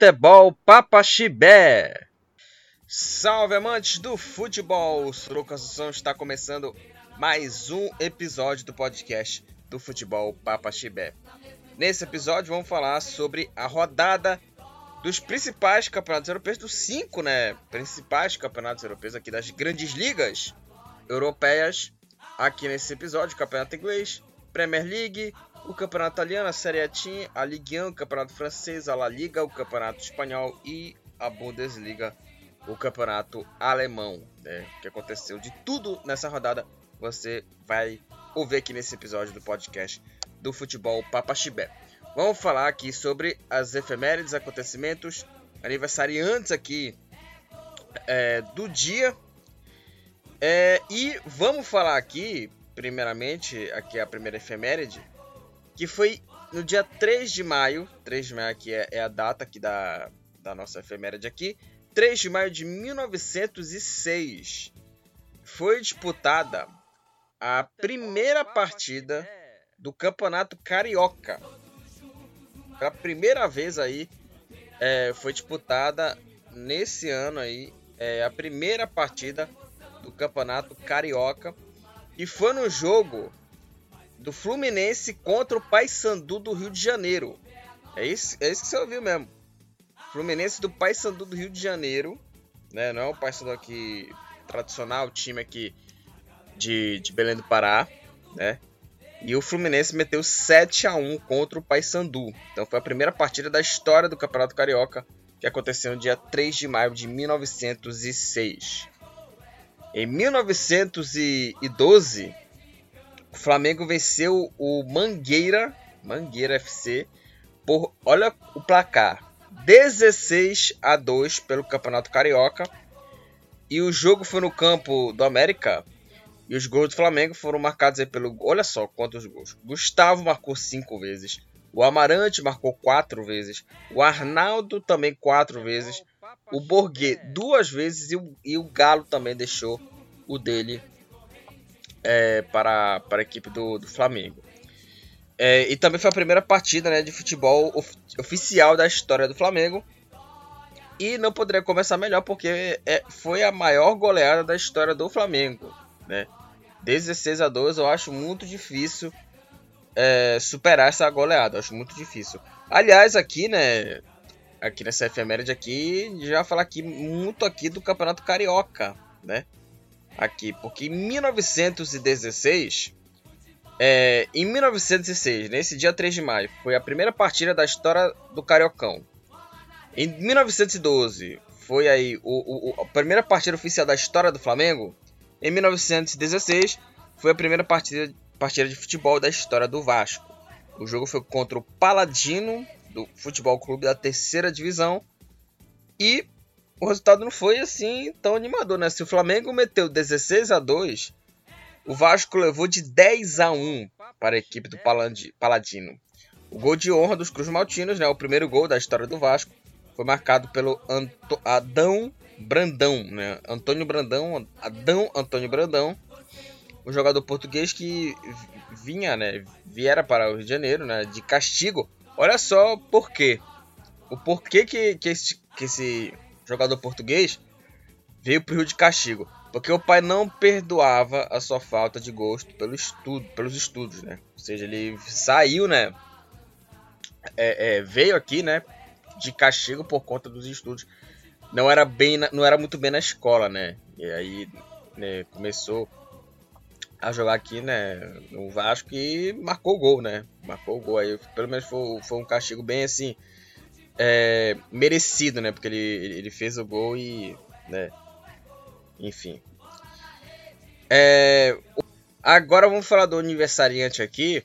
Futebol Papaxibé. Salve amantes do futebol! O Assunção está começando mais um episódio do podcast do Futebol Papaxibé. Nesse episódio vamos falar sobre a rodada dos principais campeonatos europeus, dos cinco né, principais campeonatos europeus aqui das grandes ligas europeias. Aqui nesse episódio, campeonato inglês, Premier League, o campeonato italiano, a Serie A, a Ligue 1, o campeonato francês, a La Liga, o campeonato espanhol e a Bundesliga, o campeonato alemão. Né? O que aconteceu de tudo nessa rodada você vai ouvir aqui nesse episódio do podcast do Futebol Papaxibé. Vamos falar aqui sobre as efemérides, acontecimentos, aniversariantes aqui é, do dia. É, e vamos falar aqui, primeiramente, aqui é a primeira efeméride, que foi no dia 3 de maio, 3 de maio aqui é, é a data aqui da, da nossa efeméride aqui, 3 de maio de 1906, foi disputada a primeira partida do Campeonato Carioca. Pela primeira vez aí, é, foi disputada nesse ano aí, é, a primeira partida do Campeonato Carioca. E foi no jogo do Fluminense contra o Paysandu do Rio de Janeiro. É isso, é isso que você ouviu mesmo. Fluminense do Paysandu do Rio de Janeiro, né? Não é o Paysandu aqui tradicional, o time aqui de, de Belém do Pará, né? E o Fluminense meteu 7 a 1 contra o Paysandu. Então foi a primeira partida da história do Campeonato Carioca que aconteceu no dia 3 de maio de 1906. Em 1912, o Flamengo venceu o Mangueira, Mangueira FC, por, olha o placar, 16 a 2 pelo Campeonato Carioca. E o jogo foi no campo do América. E os gols do Flamengo foram marcados pelo. Olha só quantos gols. Gustavo marcou 5 vezes. O Amarante marcou 4 vezes. O Arnaldo também 4 vezes. O Borghe duas vezes. E o, e o Galo também deixou o dele é, para, para a equipe do, do Flamengo. É, e também foi a primeira partida né, de futebol of, oficial da história do Flamengo. E não poderia começar melhor porque é, foi a maior goleada da história do Flamengo. Né? 16 a 2 eu acho muito difícil é, superar essa goleada. Eu acho muito difícil. Aliás, aqui, né? Aqui nessa efeméride aqui, já falar aqui muito aqui do Campeonato Carioca, né? Aqui, porque em 1916, é, em 1906, nesse dia 3 de maio, foi a primeira partida da história do Cariocão. Em 1912, foi aí o, o, a primeira partida oficial da história do Flamengo. Em 1916, foi a primeira partida, partida de futebol da história do Vasco. O jogo foi contra o Paladino do Futebol Clube da terceira divisão. E o resultado não foi assim tão animador, né? Se o Flamengo meteu 16 a 2, o Vasco levou de 10 a 1 para a equipe do Paladino. O gol de honra dos Cruz Maltinos, né? O primeiro gol da história do Vasco, foi marcado pelo Anto Adão Brandão, né? Antônio Brandão, Adão Antônio Brandão, um jogador português que vinha, né? Viera para o Rio de Janeiro, né? De castigo. Olha só por quê. O porquê que, que, esse, que esse jogador português, veio pro Rio de castigo, porque o pai não perdoava a sua falta de gosto pelo estudo, pelos estudos, né? Ou seja, ele saiu, né? É, é, veio aqui, né? De castigo por conta dos estudos. Não era bem, não era muito bem na escola, né? E aí né, começou a jogar aqui, né? No Vasco e marcou o gol, né? Marcou o gol aí. Pelo menos foi, foi um castigo bem assim é, merecido, né? Porque ele, ele fez o gol e. Né? Enfim. É, agora vamos falar do aniversariante aqui,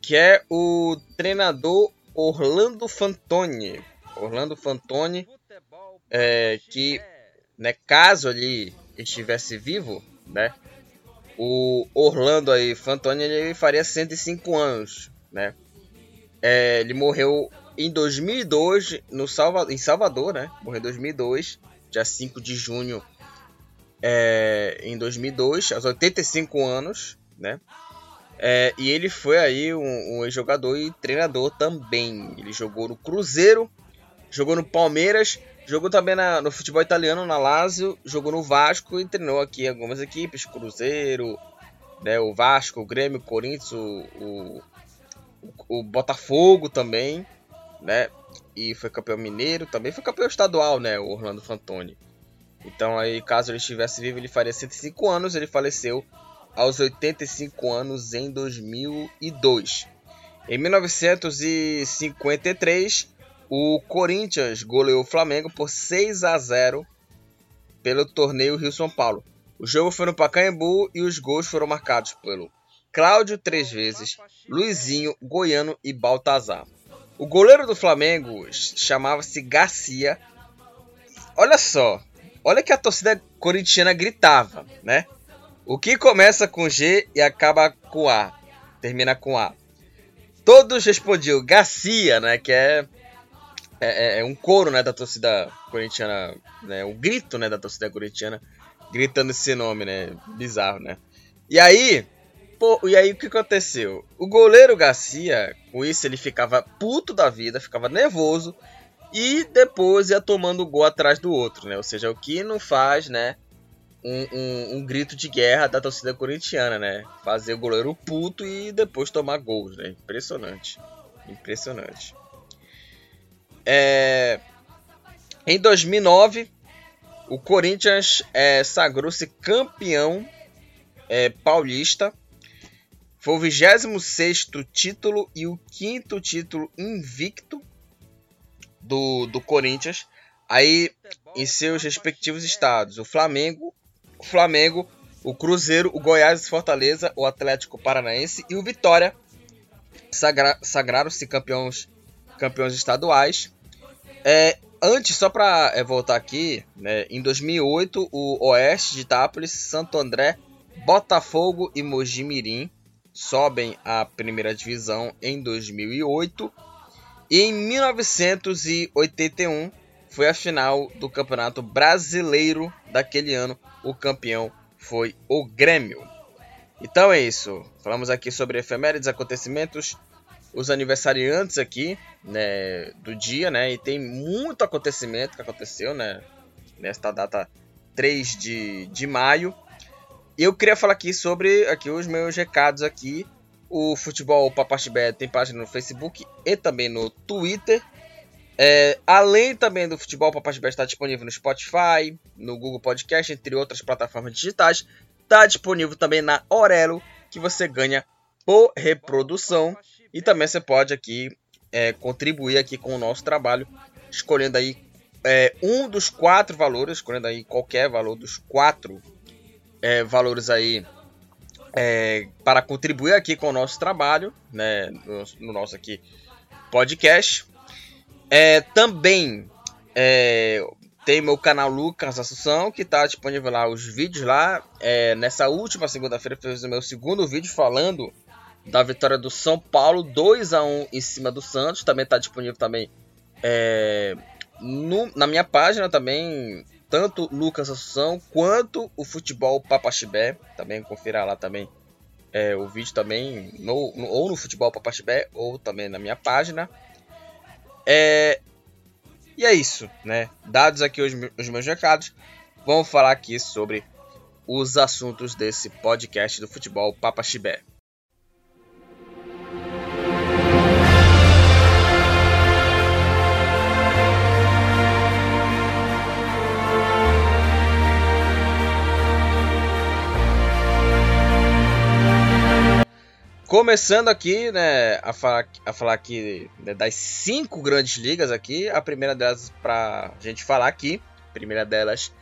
que é o treinador Orlando Fantoni. Orlando Fantoni, é, que né, caso ele estivesse vivo, né? O Orlando aí, Fantoni, ele faria 105 anos, né? É, ele morreu em 2002, no Salva, em Salvador, né? Morreu em 2002, dia 5 de junho é, em 2002, aos 85 anos, né? É, e ele foi aí um, um jogador e treinador também. Ele jogou no Cruzeiro, jogou no Palmeiras, jogou também na, no futebol italiano, na Lazio, jogou no Vasco e treinou aqui algumas equipes, Cruzeiro, né, o Vasco, o Grêmio, o Corinthians, o, o, o Botafogo também, né? E foi campeão mineiro, também foi campeão estadual, né? O Orlando Fantoni. Então aí, caso ele estivesse vivo, ele faria 105 anos, ele faleceu aos 85 anos em 2002. Em 1953, o Corinthians goleou o Flamengo por 6 a 0 pelo torneio Rio São Paulo. O jogo foi no Pacaembu e os gols foram marcados pelo Cláudio três vezes, Luizinho, Goiano e Baltazar. O goleiro do Flamengo chamava-se Garcia. Olha só, olha que a torcida corintiana gritava, né? O que começa com G e acaba com A, termina com A. Todos respondiam Garcia, né? Que é é, é, é, um coro né, da torcida corintiana, né, um grito né, da torcida corintiana, gritando esse nome, né? Bizarro, né? E aí, pô, e aí o que aconteceu? O goleiro Garcia, com isso, ele ficava puto da vida, ficava nervoso e depois ia tomando gol atrás do outro, né? Ou seja, o que não faz, né? Um, um, um, grito de guerra da torcida corintiana, né? Fazer o goleiro puto e depois tomar gols, né? Impressionante. Impressionante. É... Em 2009, o Corinthians é, sagrou-se campeão é, paulista. Foi o 26 título e o quinto título invicto do, do Corinthians. Aí em seus respectivos estados: o Flamengo, o Flamengo, o Cruzeiro, o Goiás, o Fortaleza, o Atlético Paranaense e o Vitória sagra, sagraram-se campeões campeões estaduais. É, antes, só para é, voltar aqui, né, em 2008, o Oeste de Itápolis, Santo André, Botafogo e Mojimirim sobem à primeira divisão em 2008. E em 1981 foi a final do Campeonato Brasileiro daquele ano. O campeão foi o Grêmio. Então é isso. Falamos aqui sobre efemérides, acontecimentos os aniversariantes aqui, né, do dia, né, e tem muito acontecimento que aconteceu, né, nesta data 3 de, de maio. Eu queria falar aqui sobre aqui os meus recados aqui. O Futebol Papachibé tem página no Facebook e também no Twitter. É, além também do Futebol Papachibé está disponível no Spotify, no Google Podcast, entre outras plataformas digitais. Está disponível também na Orelo, que você ganha por reprodução. E também você pode aqui é, contribuir aqui com o nosso trabalho, escolhendo aí é, um dos quatro valores, escolhendo aí qualquer valor dos quatro é, valores aí é, para contribuir aqui com o nosso trabalho, né, no, no nosso aqui podcast. É, também é, tem meu canal Lucas Assunção, que está disponível lá os vídeos lá. nessa última segunda-feira fiz o meu segundo vídeo falando da vitória do São Paulo, 2 a 1 em cima do Santos. Também está disponível também é, no, na minha página também, tanto Lucas Assunção quanto o Futebol Papaxibé. Também confira lá também é, o vídeo também, no, no, ou no Futebol Papaxibé, ou também na minha página. É, e é isso, né? Dados aqui os, os meus recados, vamos falar aqui sobre os assuntos desse podcast do Futebol Papaxibé. Começando aqui, né, a falar, a falar aqui né, das cinco grandes ligas aqui. A primeira delas pra gente falar aqui, a primeira delas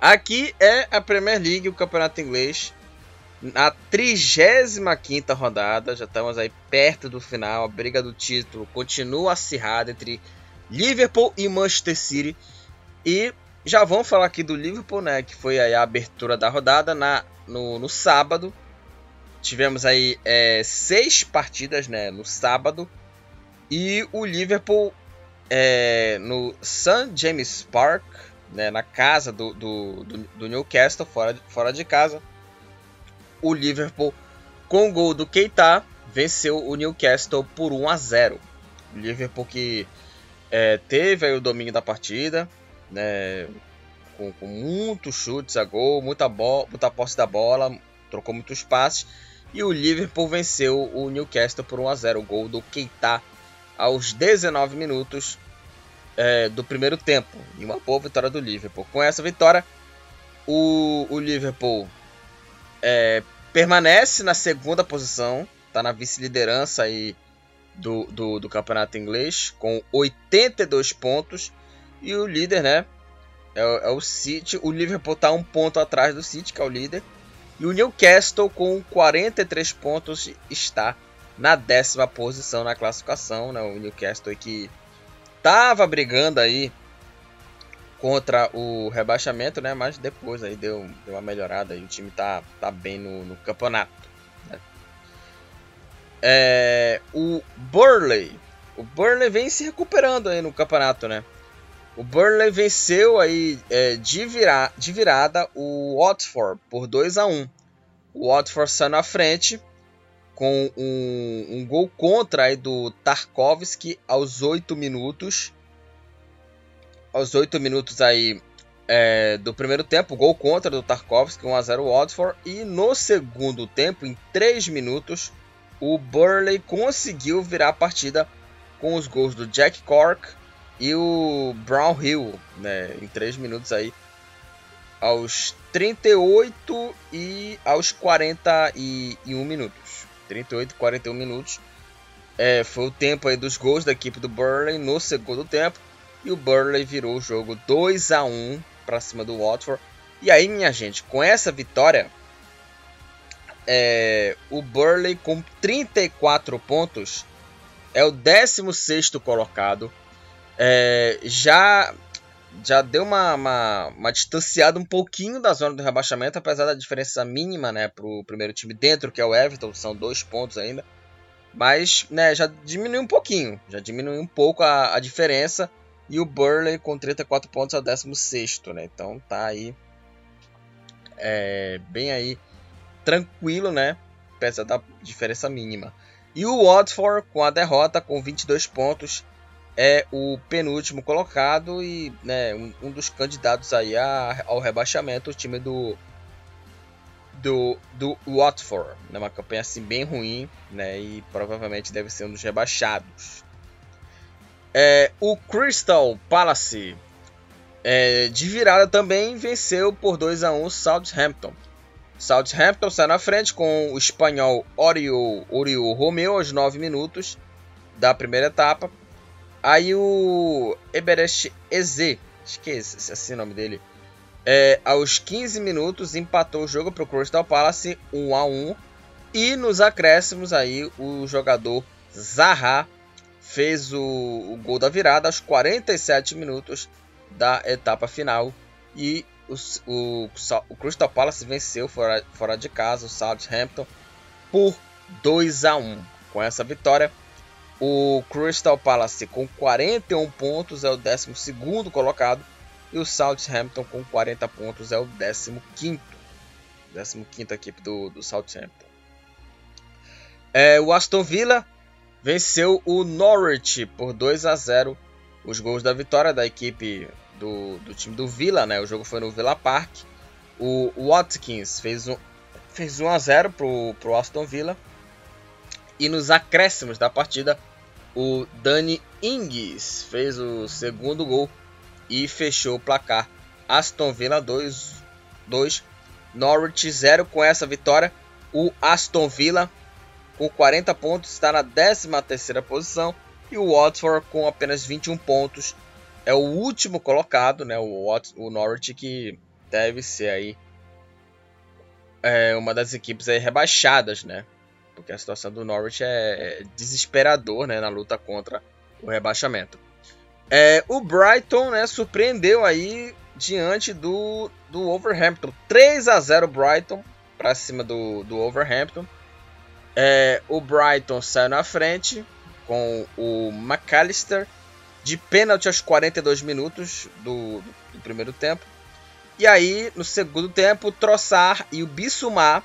aqui é a Premier League, o campeonato inglês. Na 35 rodada, já estamos aí perto do final. A briga do título continua acirrada entre Liverpool e Manchester City. E já vamos falar aqui do Liverpool, né? Que foi a abertura da rodada na, no, no sábado tivemos aí é, seis partidas né, no sábado e o Liverpool é, no St. James Park, né, na casa do, do, do, do, Newcastle, fora de, fora de casa. O Liverpool, com o gol do Keita, venceu o Newcastle por 1 a 0. O Liverpool que é, teve o domínio da partida, né, com, com muitos chutes a gol, muita, bola, muita posse da bola, trocou muitos passes. E o Liverpool venceu o Newcastle por 1 a 0 o gol do Keita aos 19 minutos é, do primeiro tempo. E uma boa vitória do Liverpool. Com essa vitória, o, o Liverpool é, permanece na segunda posição, está na vice-liderança aí do, do, do, campeonato inglês, com 82 pontos. E o líder, né? É, é o City. O Liverpool está um ponto atrás do City, que é o líder. E o Newcastle, com 43 pontos, está na décima posição na classificação. Né? O Newcastle que estava brigando aí contra o rebaixamento, né? Mas depois aí deu, deu uma melhorada e o time tá, tá bem no, no campeonato. Né? É, o Burley. O Burley vem se recuperando aí no campeonato, né? O Burnley venceu aí é, de, vira, de virada o Watford por 2 a 1 O Watford saiu na frente com um, um gol contra aí do Tarkovsky aos 8 minutos. Aos 8 minutos aí é, do primeiro tempo, gol contra do Tarkovsky, 1x0 Watford. E no segundo tempo, em 3 minutos, o Burnley conseguiu virar a partida com os gols do Jack Cork e o Brown Hill, né, em 3 minutos aí, aos 38 e aos 41 minutos. 38 e 41 minutos. É, foi o tempo aí dos gols da equipe do Burley no segundo tempo. E o Burley virou o jogo 2 a 1 para cima do Watford. E aí, minha gente, com essa vitória, é, o Burley com 34 pontos é o 16 colocado é, já já deu uma, uma, uma, distanciada um pouquinho da zona do rebaixamento, apesar da diferença mínima né, para o primeiro time dentro, que é o Everton, são dois pontos ainda. Mas né, já diminuiu um pouquinho, já diminuiu um pouco a, a diferença. E o Burley com 34 pontos é o 16, né? Então tá aí é, bem aí tranquilo, né? Apesar da diferença mínima. E o Watford com a derrota com 22 pontos é o penúltimo colocado e né, um, um, dos candidatos aí a, ao rebaixamento, o time do do, do Watford, né, uma campanha assim bem ruim, né, e provavelmente deve ser um dos rebaixados. É, o Crystal Palace é, de virada também venceu por 2 a 1 o Southampton. Southampton sai na frente com o espanhol Oriol, Romeu aos 9 minutos da primeira etapa. Aí o Eberest Eze, acho que é esse, assim é o nome dele, é, aos 15 minutos empatou o jogo para o Crystal Palace 1 a 1 e nos acréscimos aí o jogador Zaha fez o, o, gol da virada aos 47 minutos da etapa final. E o, o, o Crystal Palace venceu fora, fora de casa o Southampton por 2 a 1 com essa vitória o Crystal Palace com 41 pontos é o 12 colocado. E o Southampton com 40 pontos é o 15. 15 equipe do, do Southampton. É, o Aston Villa venceu o Norwich por 2 a 0. Os gols da vitória da equipe do, do time do Villa, né? O jogo foi no Villa Park. O Watkins fez um, fez 1 a 0 pro, pro Aston Villa. E nos acréscimos da partida, o Dani Ings fez o segundo gol e fechou o placar. Aston Villa 2, 2 Norwich 0 com essa vitória. O Aston Villa com 40 pontos está na 13 terceira posição e o Watford com apenas 21 pontos é o último colocado, né? O, Wat o Norwich que deve ser aí é uma das equipes aí rebaixadas, né? Porque a situação do Norwich é desesperador né, na luta contra o rebaixamento. É, o Brighton né, surpreendeu aí diante do, do Wolverhampton. 3 a 0 Brighton para cima do, do Wolverhampton. É, o Brighton saiu na frente com o McAllister de pênalti aos 42 minutos do, do, primeiro tempo. E aí, no segundo tempo, Troçar e o Bissumar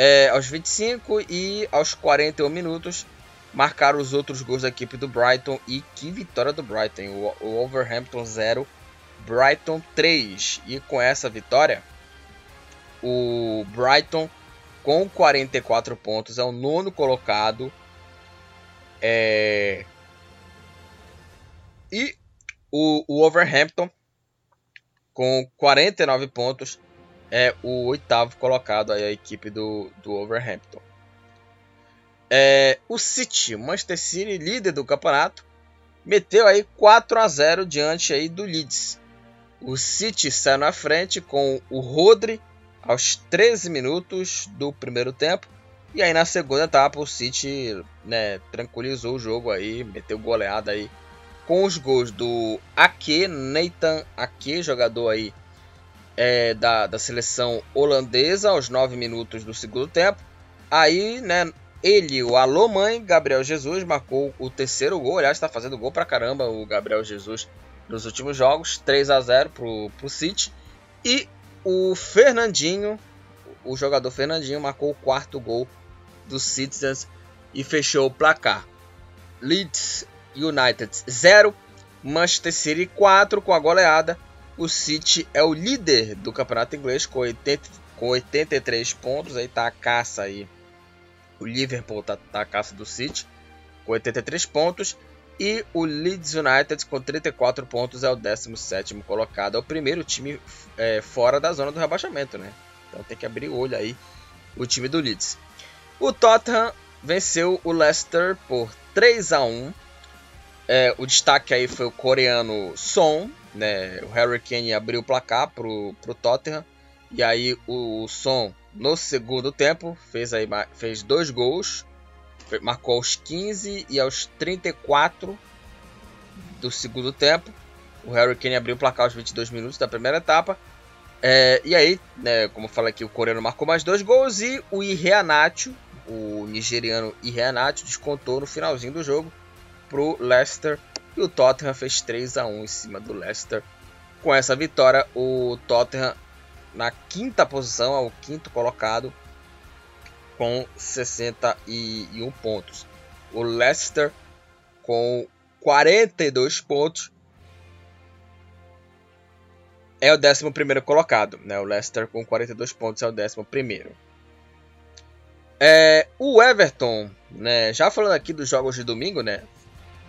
é, aos 25 e aos 41 minutos marcaram os outros gols da equipe do Brighton e que vitória do Brighton. O, o Wolverhampton 0, Brighton 3. E com essa vitória, o Brighton com 44 pontos é o nono colocado. É... E o, o Wolverhampton com 49 pontos é o oitavo colocado aí a equipe do, do Wolverhampton. É, o City, Manchester City, líder do campeonato, meteu aí 4 a 0 diante aí do Leeds. O City saiu na frente com o Rodri aos 13 minutos do primeiro tempo. E aí na segunda etapa o City né, tranquilizou o jogo aí, meteu goleada aí com os gols do Ake, Nathan Ake, jogador aí é, da, da seleção holandesa aos 9 minutos do segundo tempo. Aí, né, ele, o alô mãe, Gabriel Jesus, marcou o terceiro gol. Aliás, está fazendo gol pra caramba o Gabriel Jesus nos últimos jogos. 3 a 0 pro, pro City. E o Fernandinho, o jogador Fernandinho, marcou o quarto gol do Citizens e fechou o placar. Leeds United 0, Manchester City 4 com a goleada. O City é o líder do campeonato inglês com, 80, com 83 pontos. Aí tá a caça aí o Liverpool está tá a caça do City com 83 pontos. E o Leeds United com 34 pontos é o 17 colocado. É o primeiro time é, fora da zona do rebaixamento, né? Então tem que abrir o olho aí o time do Leeds. O Tottenham venceu o Leicester por 3 a 1 é, O destaque aí foi o coreano Son. Né? O Harry Kane abriu o placar para o Tottenham. E aí o Son no segundo tempo, fez, aí, fez dois gols, marcou aos 15 e aos 34 do segundo tempo. O Harry Kane abriu o placar aos 22 minutos da primeira etapa. É, e aí, né, como eu falei aqui, o coreano marcou mais dois gols e o Iheanacho, o nigeriano Iheanacho, descontou no finalzinho do jogo para o Leicester. E o Tottenham fez 3 a 1 em cima do Leicester. Com essa vitória, o Tottenham na quinta posição, ao quinto colocado, com 61 pontos. O Leicester com 42 pontos é o 11 colocado. Né? O Leicester com 42 pontos é o 11. É, o Everton, né, já falando aqui dos jogos de domingo, né,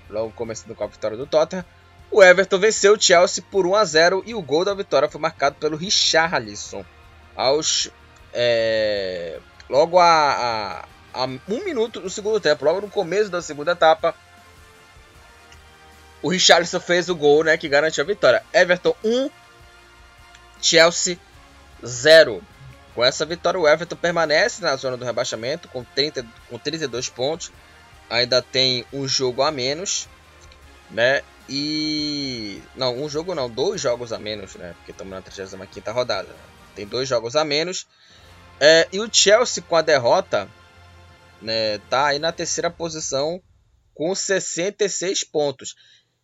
logo começando com a vitória do Tottenham, o Everton venceu o Chelsea por 1 a 0 e o gol da vitória foi marcado pelo Richarlison aos é, logo a, a, a, um minuto do segundo tempo, logo no começo da segunda etapa. O Richarlison fez o gol, né, que garantiu a vitória. Everton 1, Chelsea 0. Com essa vitória, o Everton permanece na zona do rebaixamento com, 30, com 32 pontos. Ainda tem um jogo a menos, né? E. Não, um jogo não, dois jogos a menos, né? Porque estamos na 35 rodada. Tem dois jogos a menos. É, e o Chelsea com a derrota, né? Tá aí na terceira posição com 66 pontos.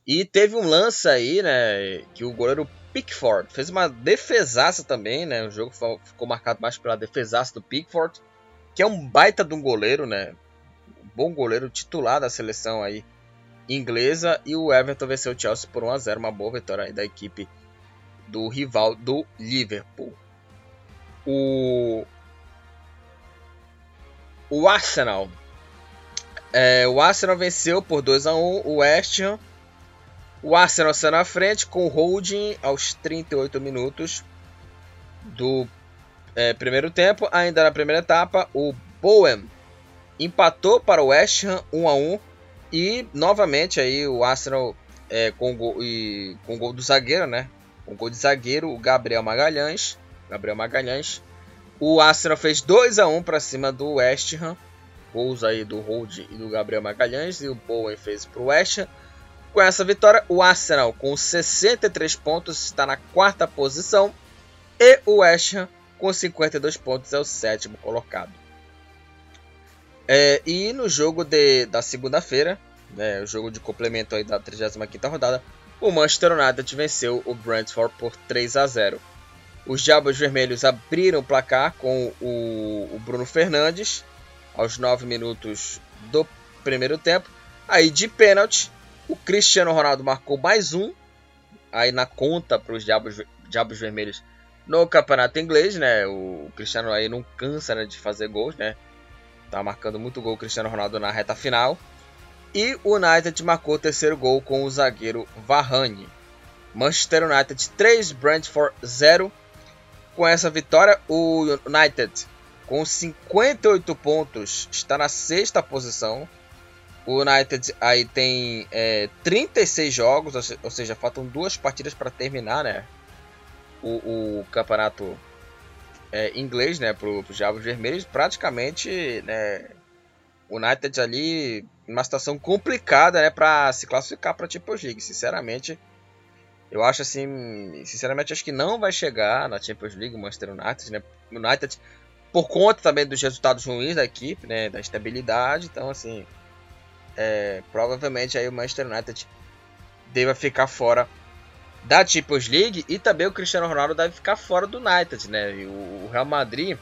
E teve um lance aí, né? Que o goleiro Pickford fez uma defesaça também, né? O jogo ficou marcado mais pela defesaça do Pickford, que é um baita de um goleiro, né? Bom goleiro titular da seleção aí inglesa e o Everton venceu o Chelsea por 1 a 0, uma boa vitória da equipe do rival do Liverpool. O o Arsenal é, o Arsenal venceu por 2 a 1 o West Ham. O Arsenal saiu na frente com o holding aos 38 minutos do é, primeiro tempo. Ainda na primeira etapa, o Bowen empatou para o West Ham 1 a 1 e novamente aí o Arsenal é, com, gol, e, com gol do zagueiro, né? Com gol de zagueiro, o Gabriel Magalhães. Gabriel Magalhães. O Arsenal fez 2 a 1 para cima do West Ham. Gols aí do Hold e do Gabriel Magalhães. E o Bowen fez para o West Ham. Com essa vitória, o Arsenal com 63 pontos está na quarta posição. E o West Ham com 52 pontos é o sétimo colocado. É, e no jogo de, da segunda-feira, né, o jogo de complemento aí da 35ª rodada, o Manchester United venceu o Brentford por 3 a 0. Os Diabos Vermelhos abriram o placar com o, o Bruno Fernandes aos 9 minutos do primeiro tempo. Aí de pênalti, o Cristiano Ronaldo marcou mais um. Aí na conta para os Diabos, Diabos Vermelhos no campeonato inglês, né? O Cristiano aí não cansa né, de fazer gols, né? Tá marcando muito gol o Cristiano Ronaldo na reta final. E o United marcou o terceiro gol com o zagueiro Varane. Manchester United 3, Brentford 0. Com essa vitória, o United, com 58 pontos, está na sexta posição. O United aí tem é, 36 jogos, ou seja, faltam duas partidas para terminar, né? O, o campeonato é, inglês, né? Para os Diabos Vermelhos, praticamente, né? United ali, uma situação complicada, né? Para se classificar para a Champions League. Sinceramente, eu acho assim, sinceramente acho que não vai chegar na Champions League o Manchester United, né? United por conta também dos resultados ruins da equipe, né, da estabilidade, então assim, é, provavelmente aí o Manchester United deva ficar fora da Champions League e também o Cristiano Ronaldo deve ficar fora do United, né? E o Real Madrid,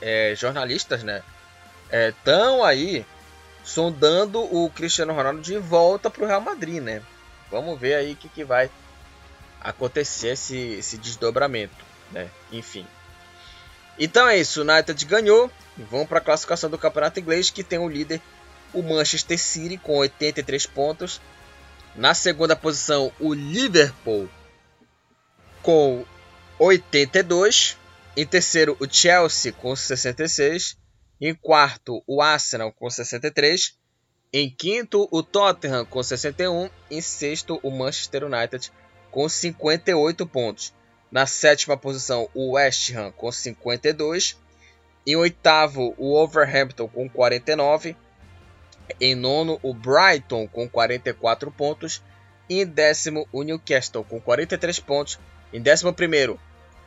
é, jornalistas, né, estão é, aí sondando o Cristiano Ronaldo de volta para o Real Madrid, né? Vamos ver aí o que, que vai acontecer esse, esse desdobramento, né? Enfim. Então é isso, o United ganhou. Vamos para a classificação do Campeonato Inglês, que tem o líder, o Manchester City, com 83 pontos. Na segunda posição, o Liverpool, com 82. Em terceiro, o Chelsea, com 66. Em quarto, o Arsenal, com 63. Em quinto, o Tottenham, com 61. Em sexto, o Manchester United, com 58 pontos. Na sétima posição, o West Ham com 52. Em oitavo, o Overhampton com 49. Em nono, o Brighton com 44 pontos. Em décimo, o Newcastle com 43 pontos. Em décimo primeiro,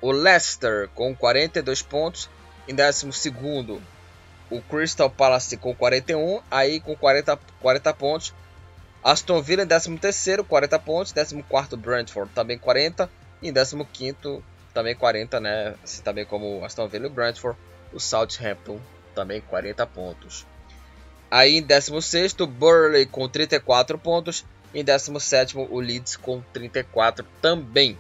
o Leicester com 42 pontos. Em décimo segundo, o Crystal Palace com 41. Aí com 40, 40 pontos. Aston Villa em 13 terceiro, 40 pontos. 14 quarto, Brentford também 40. E em 15 também 40, né? Assim também como Aston Villa e Brentford. O Southampton também 40 pontos. Aí em 16 Burley com 34 pontos. Em 17 o Leeds com 34 também.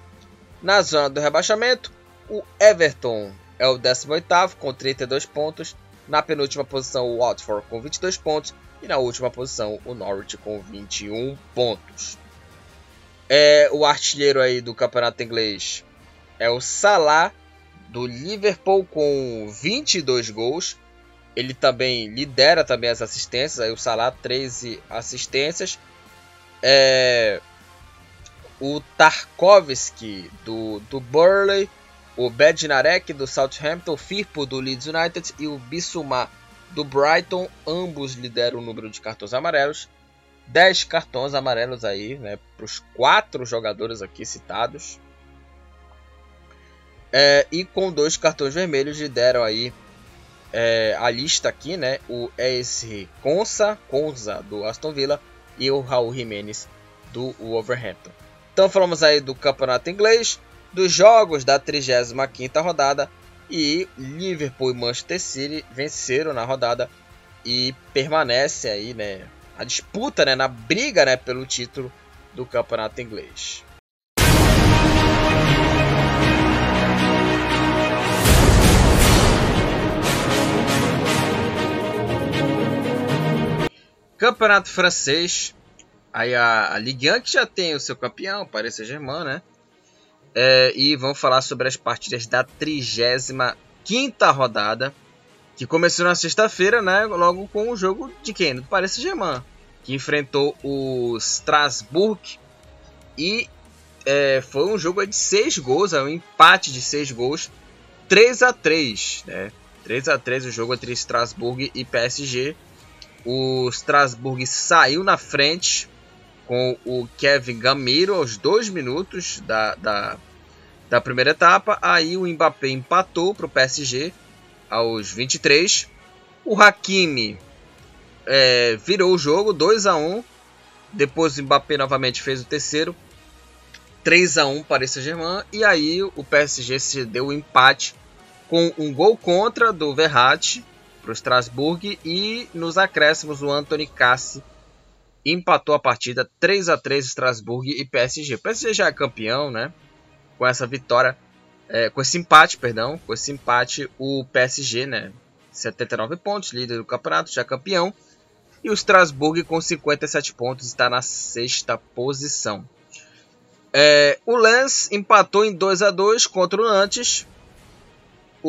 Na zona do rebaixamento, o Everton é o 18 com 32 pontos. Na penúltima posição, o Watford com 22 pontos. E na última posição, o Norwich com 21 pontos. É, o artilheiro aí do campeonato inglês é o Salah do Liverpool com 22 gols. Ele também lidera também as assistências, aí o Salah 13 assistências. É, o Tarkovsky do, do Burley, o Bednarek do Southampton, o Firpo do Leeds United e o Bissouma do Brighton, ambos lideram o número de cartões amarelos. 10 cartões amarelos aí, né, para os quatro jogadores aqui citados. É, e com dois cartões vermelhos lideram aí é, a lista aqui, né, o ESR Consa, Conza do Aston Villa e o Raul Jimenez do Wolverhampton. Então falamos aí do campeonato inglês, dos jogos da 35ª rodada e Liverpool e Manchester City venceram na rodada e permanece aí, né, a disputa, né, na briga, né, pelo título do campeonato inglês. Campeonato francês, aí a, a Ligue 1 que já tem o seu campeão, Paris Saint-Germain, né? É, e vamos falar sobre as partidas da 35 rodada, que começou na sexta-feira, né? Logo com o jogo de quem? Do Paris Saint-Germain, que enfrentou o Strasbourg e é, foi um jogo de seis gols, é um empate de seis gols, 3 a 3 né? 3 a 3 o jogo entre Strasbourg e PSG. O Strasbourg saiu na frente com o Kevin Gamiro aos dois minutos da, da, da primeira etapa. Aí o Mbappé empatou para o PSG aos 23. O Hakimi é, virou o jogo 2 a 1 Depois o Mbappé novamente fez o terceiro. 3 a 1 para Saint-Germain. E aí o PSG se deu o um empate com um gol contra do Verratti para o Strasbourg e nos acréscimos o Anthony Cassi empatou a partida 3 a 3 Strasbourg e PSG. O PSG já é campeão, né? Com essa vitória, é, com esse empate, perdão, com esse empate o PSG, né? 79 pontos, líder do campeonato, já campeão. E o Strasbourg com 57 pontos está na sexta posição. É, o Lens empatou em 2 a 2 contra o Nantes.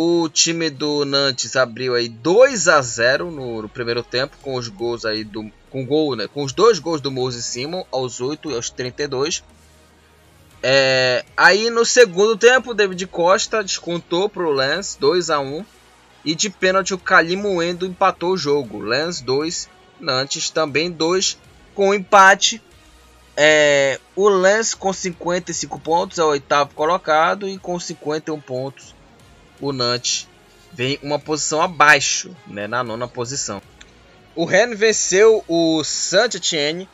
O time do Nantes abriu aí 2 a 0 no, no, primeiro tempo com os gols aí do com gol, né, com os dois gols do Moses Simon aos 8 e aos 32. É, aí no segundo tempo, David Costa descontou para o Lens 2 a 1 e de pênalti o Kalimuendo empatou o jogo. Lens 2, Nantes também 2 com empate. É, o Lens com 55 pontos é o oitavo colocado e com 51 pontos o Nantes vem uma posição abaixo, né, na nona posição. O Rennes venceu o Saint-Étienne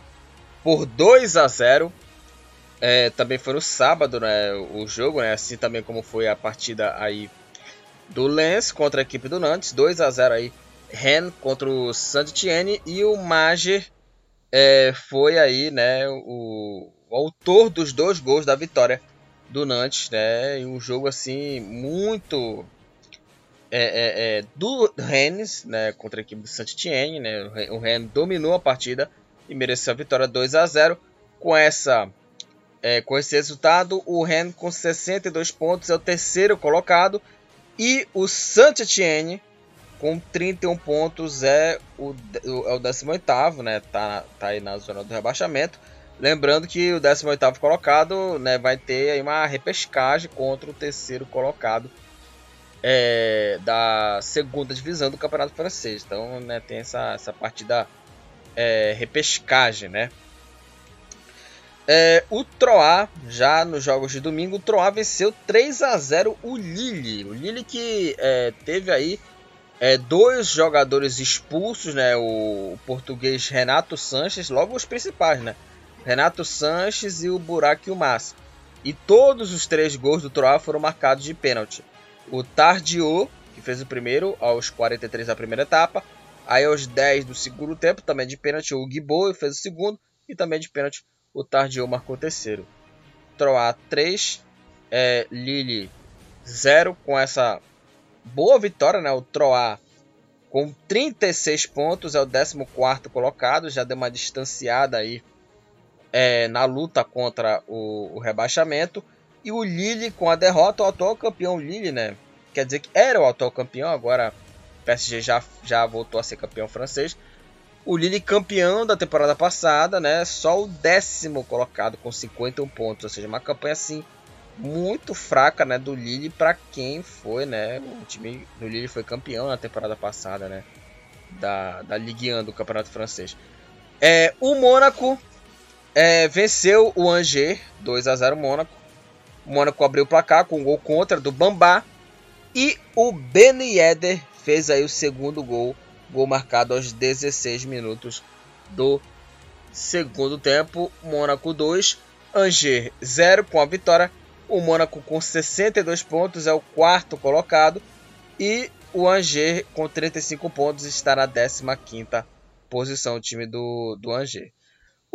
por 2 a 0. É, também foi no sábado, né, o jogo, né, assim também como foi a partida aí do Lens contra a equipe do Nantes, 2 a 0 aí. Rennes contra o Saint-Étienne e o Mager é, foi aí, né, o, o autor dos dois gols da vitória do Nantes, né? E um jogo assim muito é, é, é, do Rennes, né, contra a equipe do Saint-Étienne, né? O Rennes dominou a partida e mereceu a vitória 2 a 0. Com essa é, com esse resultado, o Rennes com 62 pontos é o terceiro colocado e o Saint-Étienne com 31 pontos é o, é o 18º, né? Tá, tá aí na zona do rebaixamento. Lembrando que o 18º colocado né, vai ter uma repescagem contra o terceiro colocado é, da segunda divisão do Campeonato Francês. Então né, tem essa, essa partida é, repescagem, né? É, o Troá, já nos jogos de domingo, o Troá venceu 3 a 0 o Lille. O Lille que é, teve aí é, dois jogadores expulsos, né? O, o português Renato Sanches, logo os principais, né? Renato Sanches e o Burak Yilmaz. E todos os três gols do Troá foram marcados de pênalti. O Tardiot, que fez o primeiro, aos 43 da primeira etapa. Aí aos 10 do segundo tempo, também de pênalti, o Guibo fez o segundo. E também de pênalti, o Tardiot marcou o terceiro. Troá 3, é, Lille 0 com essa boa vitória, né? O Troá com 36 pontos é o 14 colocado, já deu uma distanciada aí é, na luta contra o, o, rebaixamento. E o Lille com a derrota, o atual campeão Lille, né? Quer dizer que era o atual campeão, agora o PSG já, já voltou a ser campeão francês. O Lille campeão da temporada passada, né? Só o décimo colocado com 51 pontos, ou seja, uma campanha assim muito fraca, né, do Lille para quem foi, né? O time do Lille foi campeão na temporada passada, né? Da, da Ligue 1 do Campeonato Francês. É, o Mônaco é, venceu o Angers 2 a 0 Mônaco. O Mônaco abriu o placar com um gol contra do Bambá. E o Ben Yedder fez aí o segundo gol. Gol marcado aos 16 minutos do segundo tempo. Mônaco 2, Angers 0 com a vitória. O Mônaco com 62 pontos é o quarto colocado. E o Angers com 35 pontos está na 15ª posição, o time do, do Angers.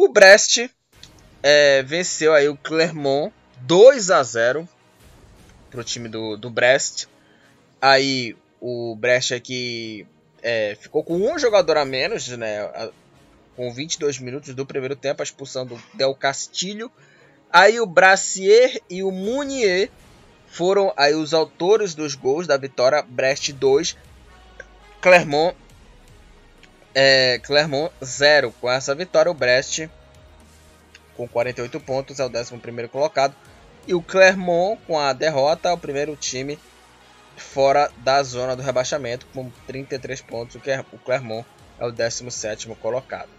O Brest é, venceu aí o Clermont 2 a 0 para o time do, do Brest. Aí o Brest aqui é, ficou com um jogador a menos, né? Com 22 minutos do primeiro tempo, a expulsão do Del Castilho. Aí o Brassier e o Munier foram aí os autores dos gols da vitória. Brest 2, Clermont é, Clermont 0. Com essa vitória, o Brest, com 48 pontos, é o 11 colocado. E o Clermont, com a derrota, é o primeiro time fora da zona do rebaixamento, com 33 pontos. O Clermont é o 17 colocado.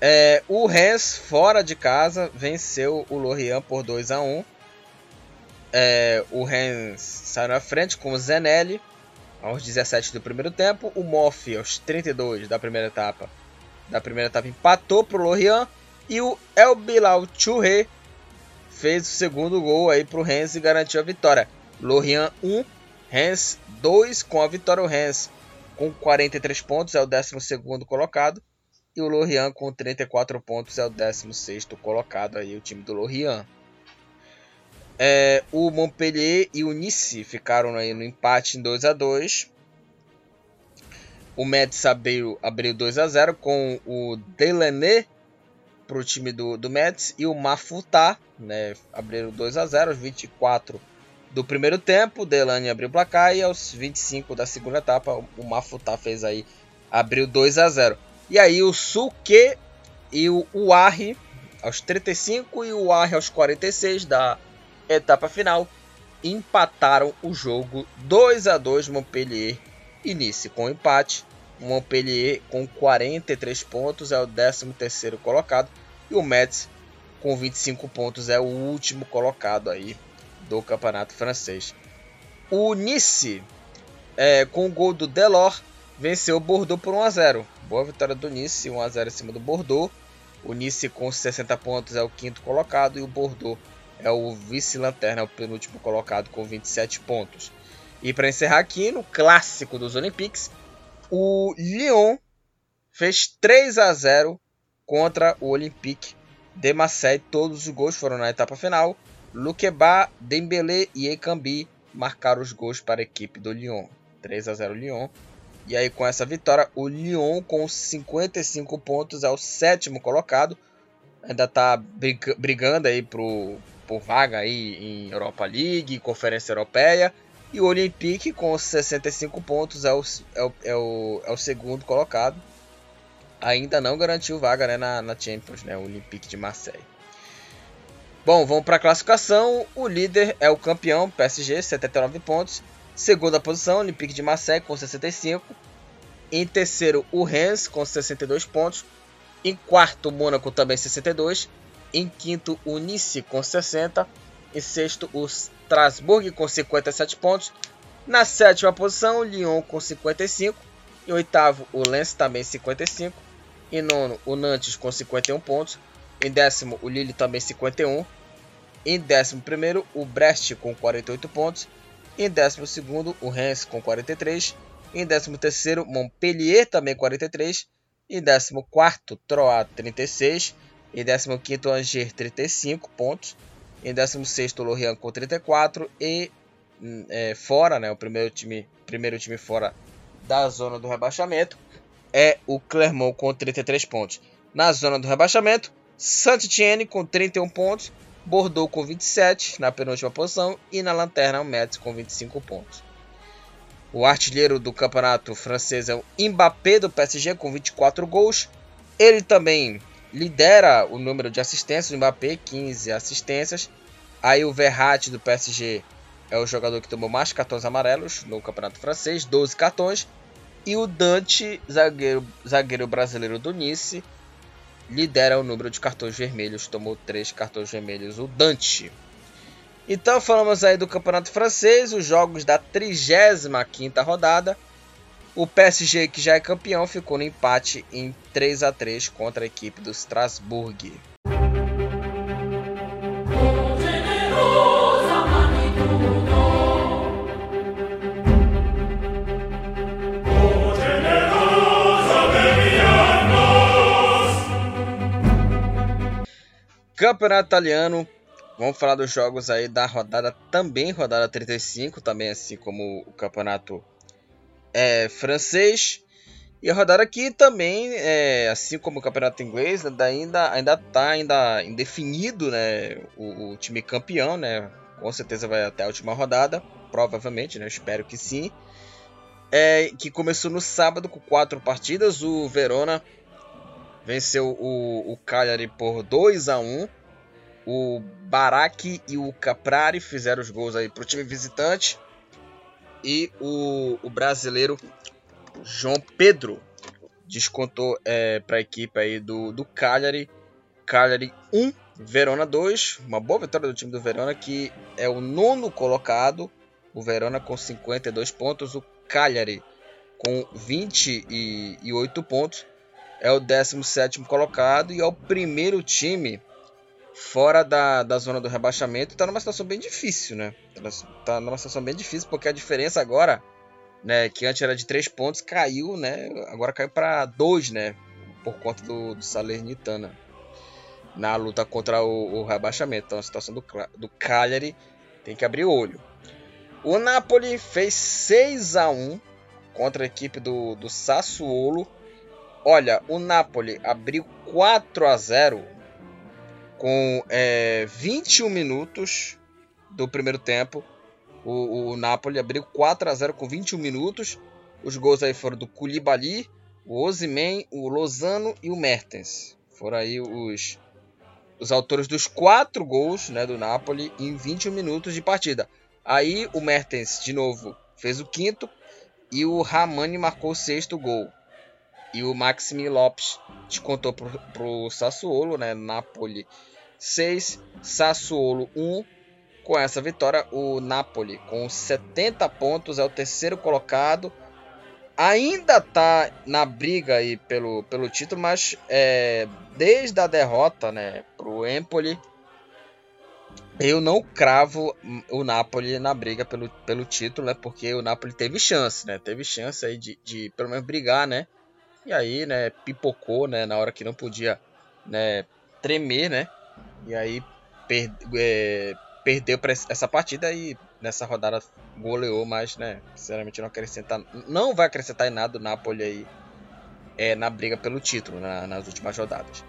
É, o Rennes, fora de casa, venceu o Lorient por 2 a 1 é, O Rennes saiu na frente com o Zenelli aos 17 do primeiro tempo. O Moff aos 32 da primeira etapa. Da primeira etapa empatou para o Lorient. E o El Bilal Touré fez o segundo gol aí para o Rennes e garantiu a vitória. Lorient 1, Rennes 2 com a vitória. O Rennes com 43 pontos é o 12 colocado. E o Lorient com 34 pontos é o 16 colocado aí, o time do Lorient. É, o Montpellier e o Nice ficaram aí no empate em 2 a 2 O Metz abriu, abriu 2 a 0 com o Delaney para o time do, do Metz e o Mafutá né, abriram 2 a 0 aos 24 do primeiro tempo. Delaney abriu o placar e aos 25 da segunda etapa o Mafutá fez aí abriu 2 a 0. E aí o Suke e o Uarri aos 35 e o Uarri aos 46 da etapa final, empataram o jogo 2 a 2 Montpellier e Nice com empate. Montpellier com 43 pontos é o 13º colocado e o Metz com 25 pontos é o último colocado aí do campeonato francês. O Nice, é, com o gol do Delors, venceu o Bordeaux por 1 a 0. Boa vitória do Nice, 1 a 0 em cima do Bordeaux. O Nice com 60 pontos é o quinto colocado e o Bordeaux é o vice-lanterna, o penúltimo colocado com 27 pontos. E para encerrar aqui, no clássico dos Olympics, o Lyon fez 3 a 0 contra o Olympique de Marseille. Todos os gols foram na etapa final. Luqueba, Dembélé e Ekambi marcaram os gols para a equipe do Lyon. 3 a 0 Lyon. E aí com essa vitória, o Lyon com 55 pontos é o sétimo colocado. Ainda está brigando aí pro por vaga aí em Europa League, Conferência Europeia. E o Olympique, com 65 pontos, é o, é o, é o, é o segundo colocado. Ainda não garantiu vaga né, na, na Champions, né, o Olympique de Marseille. Bom, vamos para a classificação. O líder é o campeão, PSG, 79 pontos. Segunda posição, Olympique de Marseille, com 65. Em terceiro, o Rennes, com 62 pontos. Em quarto, o Mônaco, também 62. Em quinto, o Nice com 60. Em sexto, o Strasbourg com 57 pontos. Na sétima posição, o Lyon com 55. Em oitavo, o Lens também 55. Em nono, o Nantes com 51 pontos. Em décimo, o Lille também 51. Em décimo primeiro, o Brest com 48 pontos. Em décimo segundo, o Reims com 43. Em décimo terceiro, Montpellier também 43. Em décimo quarto, Troyes 36. Em 15º, Angers, 35 pontos. Em 16º, Lorient com 34. E hum, é, fora, né, o primeiro time, primeiro time fora da zona do rebaixamento é o Clermont com 33 pontos. Na zona do rebaixamento, Saint-Étienne com 31 pontos. Bordeaux com 27 na penúltima posição. E na lanterna, o Metz com 25 pontos. O artilheiro do campeonato francês é o Mbappé do PSG com 24 gols. Ele também lidera o número de assistências, o Mbappé 15 assistências. Aí o Verratti do PSG é o jogador que tomou mais cartões amarelos no Campeonato Francês, 12 cartões. E o Dante, zagueiro, zagueiro brasileiro do Nice, lidera o número de cartões vermelhos, tomou 3 cartões vermelhos, o Dante. Então falamos aí do Campeonato Francês, os jogos da 35ª rodada. O PSG, que já é campeão, ficou no empate em 3 a 3 contra a equipe do Strasbourg. Campeonato Italiano, vamos falar dos jogos aí da rodada também, rodada 35, também assim como o Campeonato é, francês. E a rodada aqui também, é, assim como o campeonato inglês, ainda ainda está ainda indefinido, né, o, o, time campeão, né? Com certeza vai até a última rodada, provavelmente, né? Espero que sim. É, que começou no sábado com quatro partidas. O Verona venceu o, o Cagliari por 2 a 1. O Baraki e o Caprari fizeram os gols aí para o time visitante e o, o brasileiro João Pedro descontou é, para a equipe aí do, do Cagliari. Cagliari 1, Verona 2. Uma boa vitória do time do Verona, que é o nono colocado. O Verona com 52 pontos. O Cagliari com 28 pontos. É o 17 colocado e é o primeiro time fora da, da zona do rebaixamento, está numa situação bem difícil, né? Está numa situação bem difícil porque a diferença agora né, que antes era de 3 pontos, caiu, né, agora caiu para 2, né, por conta do, do Salernitana na luta contra o, o rebaixamento. Então a situação do, do Cagliari tem que abrir o olho. O Napoli fez 6 a 1 contra a equipe do, do Sassuolo. Olha, o Napoli abriu 4 a 0 com é, 21 minutos do primeiro tempo. O, o Napoli abriu 4 a 0 com 21 minutos. Os gols aí foram do Koulibaly, o Osimhen, o Lozano e o Mertens. Foram aí os, os autores dos quatro gols né, do Napoli em 21 minutos de partida. Aí o Mertens, de novo, fez o quinto e o Ramani marcou o sexto gol. E o Maximi Lopes descontou para o Sassuolo, né? Napoli 6, Sassuolo 1. Com essa vitória, o Napoli, com 70 pontos, é o terceiro colocado ainda tá na briga aí pelo, pelo título, mas é, desde a derrota né, pro Empoli, eu não cravo o Napoli na briga pelo, pelo título, né? Porque o Napoli teve chance, né? Teve chance aí de, de pelo menos brigar, né? E aí, né, pipocou, né, na hora que não podia, né, tremer, né? E aí per, é, perdeu essa partida e nessa rodada goleou, mas, né, sinceramente não acrescenta, não vai acrescentar em nada o Napoli aí é, na briga pelo título na, nas últimas rodadas.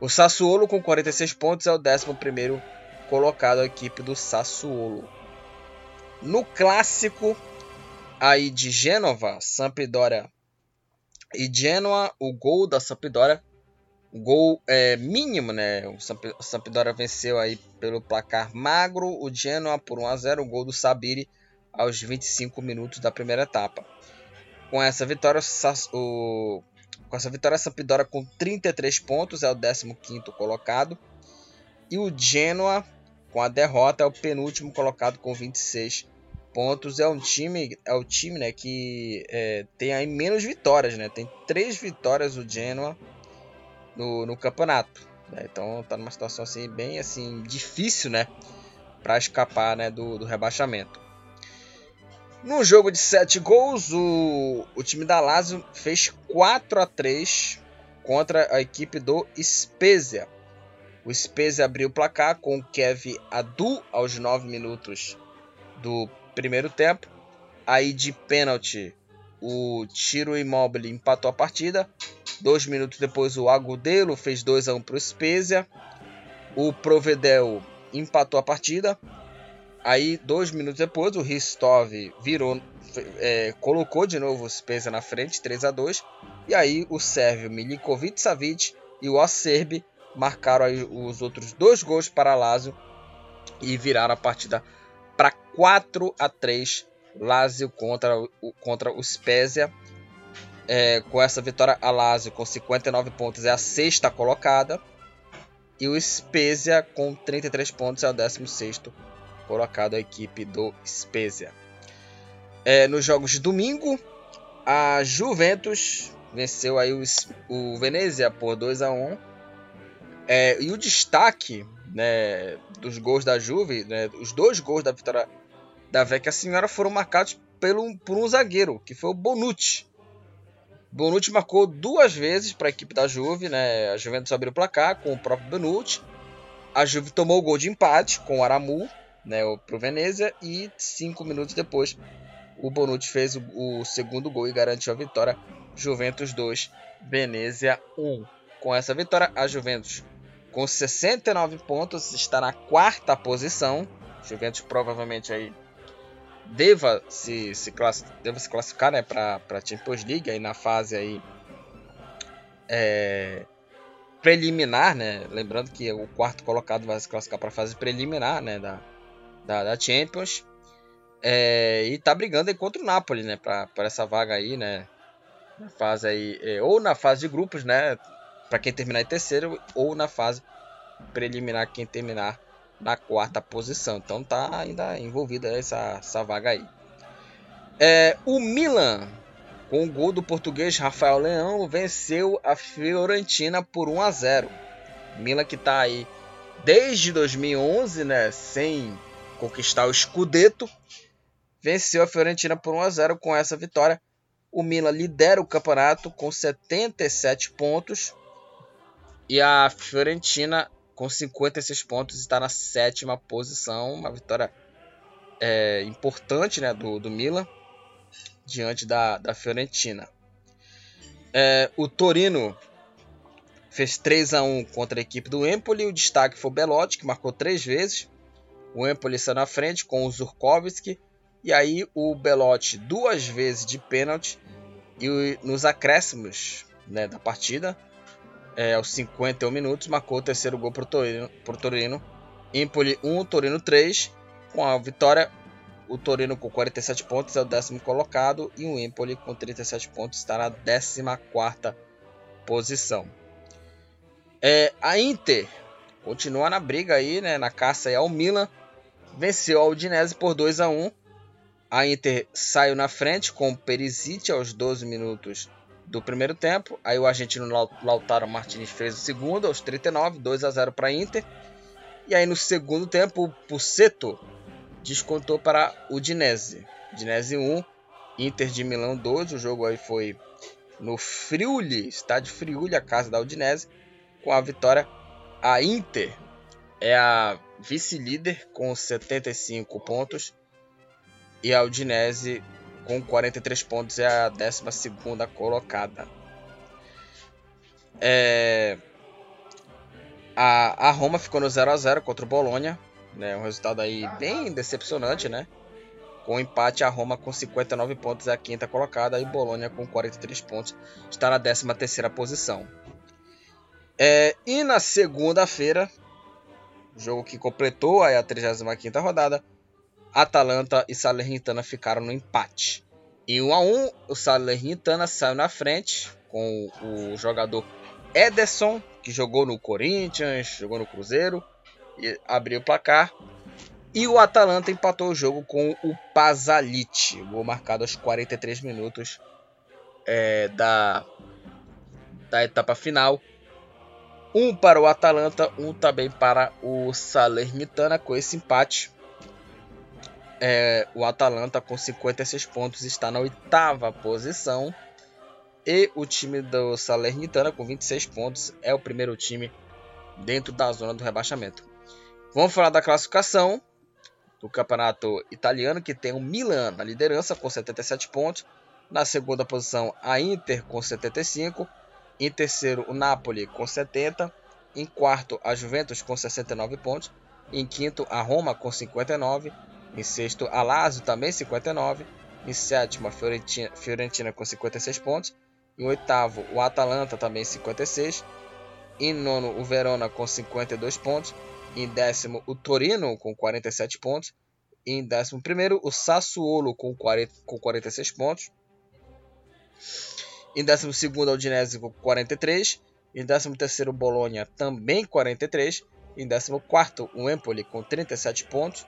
O Sassuolo com 46 pontos é o 11º colocado a equipe do Sassuolo. No clássico aí de Gênova, Sampdoria e Genoa, o gol da Sampdoria gol é, mínimo, né? O Sampdoria venceu aí pelo placar magro, o Genoa por 1 a 0, o gol do Sabiri aos 25 minutos da primeira etapa. Com essa vitória, o, com essa vitória, a Sampdoria com 33 pontos é o 15º colocado e o Genoa com a derrota é o penúltimo colocado com 26 pontos. É um time, é o time, né, que é, tem aí menos vitórias, né? Tem três vitórias o Genoa no, no campeonato. Né? Então tá numa situação assim bem assim difícil, né, para escapar, né, do, do rebaixamento. No jogo de 7 gols, o, o time da Lazio fez 4 a 3 contra a equipe do Spezia. O Spezia abriu o placar com o Kev Adu aos 9 minutos do primeiro tempo. Aí de pênalti, o Tiro Immobile empatou a partida. Dois minutos depois, o Agudelo fez 2 a 1 para o Spezia. O Provedel empatou a partida. Aí, dois minutos depois, o Ristov virou, é, colocou de novo o Spezia na frente, 3 a 2 E aí, o sérvio Milinkovic Savic e o Acerbi marcaram os outros dois gols para Lazio e viraram a partida para 4 a 3 Lazio contra, contra o Spezia. É, com essa vitória, a Lazio com 59 pontos é a sexta colocada. E o Spezia com 33 pontos é o 16 colocado a equipe do Spezia. É, nos jogos de domingo, a Juventus venceu aí o, o Venezia por 2 a 1 é, E o destaque né, dos gols da Juve, né, os dois gols da vitória da Vecchia Senhora foram marcados pelo, por um zagueiro, que foi o Bonucci. Bonucci marcou duas vezes para a equipe da Juve, né? A Juventus abriu o placar com o próprio Bonucci. A Juve tomou o gol de empate com o Aramu, né, o Venezia e cinco minutos depois o Bonucci fez o, o, segundo gol e garantiu a vitória. Juventus 2, Venezia 1. Com essa vitória, a Juventus com 69 pontos está na quarta posição. Juventus provavelmente aí deva se, se, deva se classificar né, para a Champions League aí na fase aí, é, preliminar, né? Lembrando que o quarto colocado vai se classificar para a fase preliminar né, da, da, da Champions. É, e tá brigando contra o Napoli, né? Para essa vaga aí, né? Na fase aí, é, ou na fase de grupos, né? Para quem terminar em terceiro, ou na fase preliminar, quem terminar na quarta posição. Então tá ainda envolvida essa, essa vaga aí. É, o Milan, com o gol do português Rafael Leão, venceu a Fiorentina por 1 a 0. Milan que tá aí desde 2011, né, sem conquistar o Scudetto, venceu a Fiorentina por 1 a 0 com essa vitória. O Milan lidera o campeonato com 77 pontos e a Fiorentina com 56 pontos está na sétima posição, uma vitória é, importante né, do, do Milan diante da, da Fiorentina. É, o Torino fez 3 a 1 contra a equipe do Empoli. O destaque foi o Belotti, que marcou três vezes. O Empoli saiu na frente com o Zurkowski. E aí o Belotti duas vezes de pênalti. E nos acréscimos né, da partida, é, aos 51 minutos, marcou o terceiro gol para o Torino, Torino. Empoli 1, Torino 3. Com a vitória, o Torino com 47 pontos é o décimo colocado. E o Empoli com 37 pontos está na 14 posição. É, a Inter continua na briga aí, né, na caça ao Milan. Venceu a Udinese por 2 a 1. A Inter saiu na frente com o Perisic aos 12 minutos do primeiro tempo. Aí o argentino Lautaro Martinez fez o segundo aos 39, 2 a 0 para Inter. E aí no segundo tempo o Pussetto descontou para o Udinese. Udinese 1, Inter de Milão 2. O jogo aí foi no Friuli, estádio Friuli, a casa da Udinese com a vitória. A Inter é a vice-líder com 75 pontos e a Udinese com 43 pontos é a 12 colocada. É... A, a Roma ficou no 0 a 0 contra o Bolonha, né? Um resultado aí bem decepcionante, né? Com empate, a Roma com 59 pontos é a quinta colocada e Bolonha com 43 pontos está na 13 terceira posição. É, e na segunda-feira, jogo que completou a 35 rodada, Atalanta e Salernitana ficaram no empate. Em 1 a 1, o Salernitana saiu na frente com o jogador Ederson, que jogou no Corinthians, jogou no Cruzeiro, e abriu o placar. E o Atalanta empatou o jogo com o Pasalic, gol marcado aos 43 minutos é, da, da etapa final. Um para o Atalanta, um também para o Salernitana. Com esse empate, é, o Atalanta com 56 pontos está na oitava posição. E o time do Salernitana com 26 pontos é o primeiro time dentro da zona do rebaixamento. Vamos falar da classificação do campeonato italiano, que tem o Milan na liderança com 77 pontos. Na segunda posição, a Inter com 75 em terceiro, o Napoli com 70. Em quarto, a Juventus com 69 pontos. Em quinto, a Roma com 59. Em sexto, a também 59. Em sétimo, a Fiorentina, Fiorentina com 56 pontos. Em oitavo, o Atalanta também 56. Em nono, o Verona com 52 pontos. Em décimo, o Torino com 47 pontos. Em décimo primeiro, o Sassuolo com, 40, com 46 pontos. Em 12 a Udinese com 43. Em 13 o Bolonha também 43. Em 14 o Empoli com 37 pontos.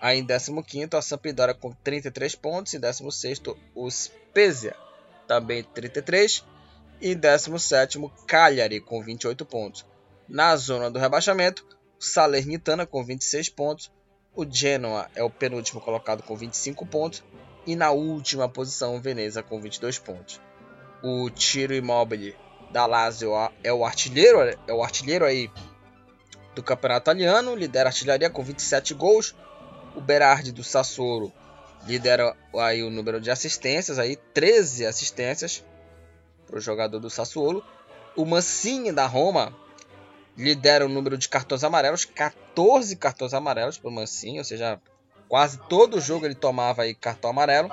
Aí em 15 a Sampdoria com 33 pontos. Em 16 o Spezia também 33. E em 17 Cagliari com 28 pontos. Na zona do rebaixamento, o Salernitana com 26 pontos. O Genoa é o penúltimo colocado com 25 pontos. E na última posição, o Veneza com 22 pontos o Tiro Immobile da Lazio é o artilheiro, é o artilheiro aí do campeonato italiano, lidera a artilharia com 27 gols. O Berardi do Sassuolo lidera aí o número de assistências, aí 13 assistências para o jogador do Sassuolo. O Mancini da Roma lidera o número de cartões amarelos, 14 cartões amarelos para o Mancini, ou seja, quase todo jogo ele tomava aí cartão amarelo.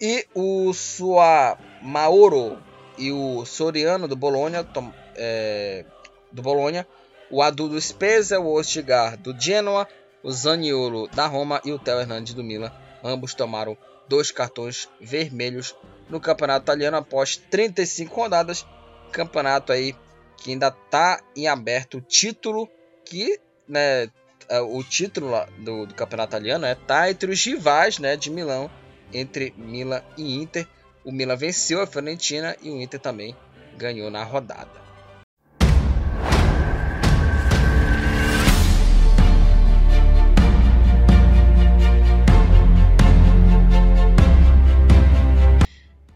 E o sua Mauro e o Soriano do Bolonha, é, do Bolonha, o Adu do Spezia, o Ostigar do Genoa, o Zaniolo da Roma e o Theo Hernandes do Milan. Ambos tomaram dois cartões vermelhos no campeonato italiano após 35 rodadas. Campeonato aí que ainda está em aberto. Título que, né, é, o título do, do campeonato italiano é tá entre os rivais, né, de Milão entre Milan e Inter. O Milan venceu a Fiorentina e o Inter também ganhou na rodada.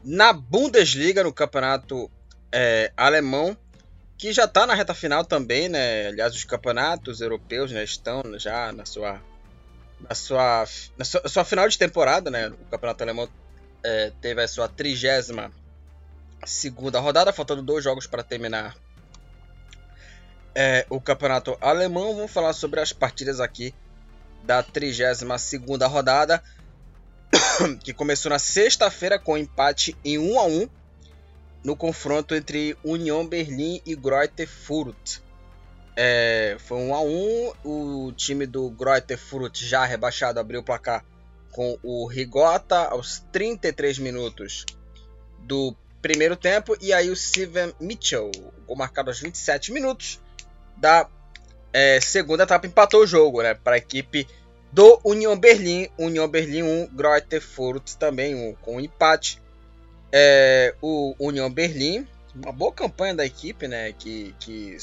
Na Bundesliga, no campeonato é, alemão, que já está na reta final também, né? Aliás, os campeonatos europeus né, estão já na sua, na sua, na sua, na sua final de temporada, né? O campeonato alemão é, teve a sua trigésima segunda rodada, faltando dois jogos para terminar é, o campeonato alemão. Vamos falar sobre as partidas aqui da 32 segunda rodada, que começou na sexta-feira com empate em 1 a 1 no confronto entre Union Berlim e Greuther Fürth. É, foi 1 a 1 o time do Greuther Fürth já rebaixado abriu o placar com o Rigota aos 33 minutos do primeiro tempo e aí o Steven Mitchell, gol marcado aos 27 minutos da é, segunda etapa empatou o jogo, né, para a equipe do Union Berlim, Union Berlim 1, Greuther também 1, com empate. É, o Union Berlim, uma boa campanha da equipe, né, que, que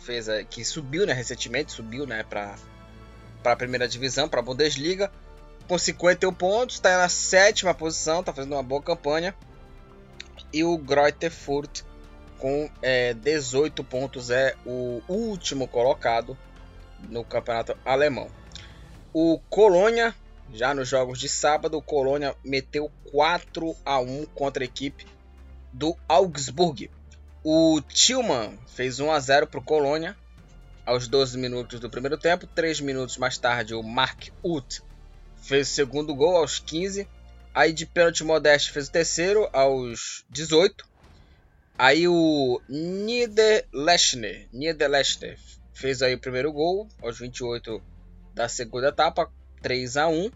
fez, que subiu, né, recentemente, subiu, né, para para a primeira divisão, para a Bundesliga, com 51 pontos, está na sétima posição, está fazendo uma boa campanha. E o Greuther com é, 18 pontos é o último colocado no campeonato alemão. O Colônia, já nos jogos de sábado, o Colônia meteu 4 a 1 contra a equipe do Augsburg. O Tillman fez 1 a 0 para o Colônia aos 12 minutos do primeiro tempo. 3 minutos mais tarde, o Mark Uth fez o segundo gol aos 15. Aí de pênalti Modeste fez o terceiro aos 18. Aí o Niederlechner, Niederlechner fez aí o primeiro gol aos 28 da segunda etapa, 3 a 1.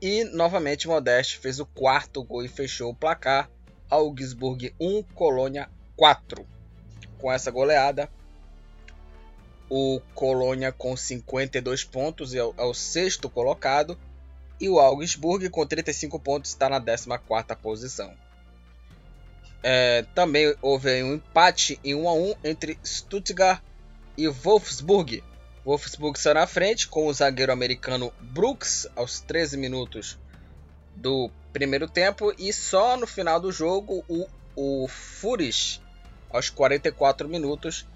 E novamente Modeste fez o quarto gol e fechou o placar. Augsburg 1, Colônia 4. Com essa goleada, o Colônia com 52 pontos é o, é o sexto colocado. E o Augsburg com 35 pontos está na 14ª posição. É, também houve um empate em 1 a 1 entre Stuttgart e Wolfsburg. Wolfsburg saiu na frente com o zagueiro americano Brooks aos 13 minutos do primeiro tempo e só no final do jogo o, o Furish aos 44 minutos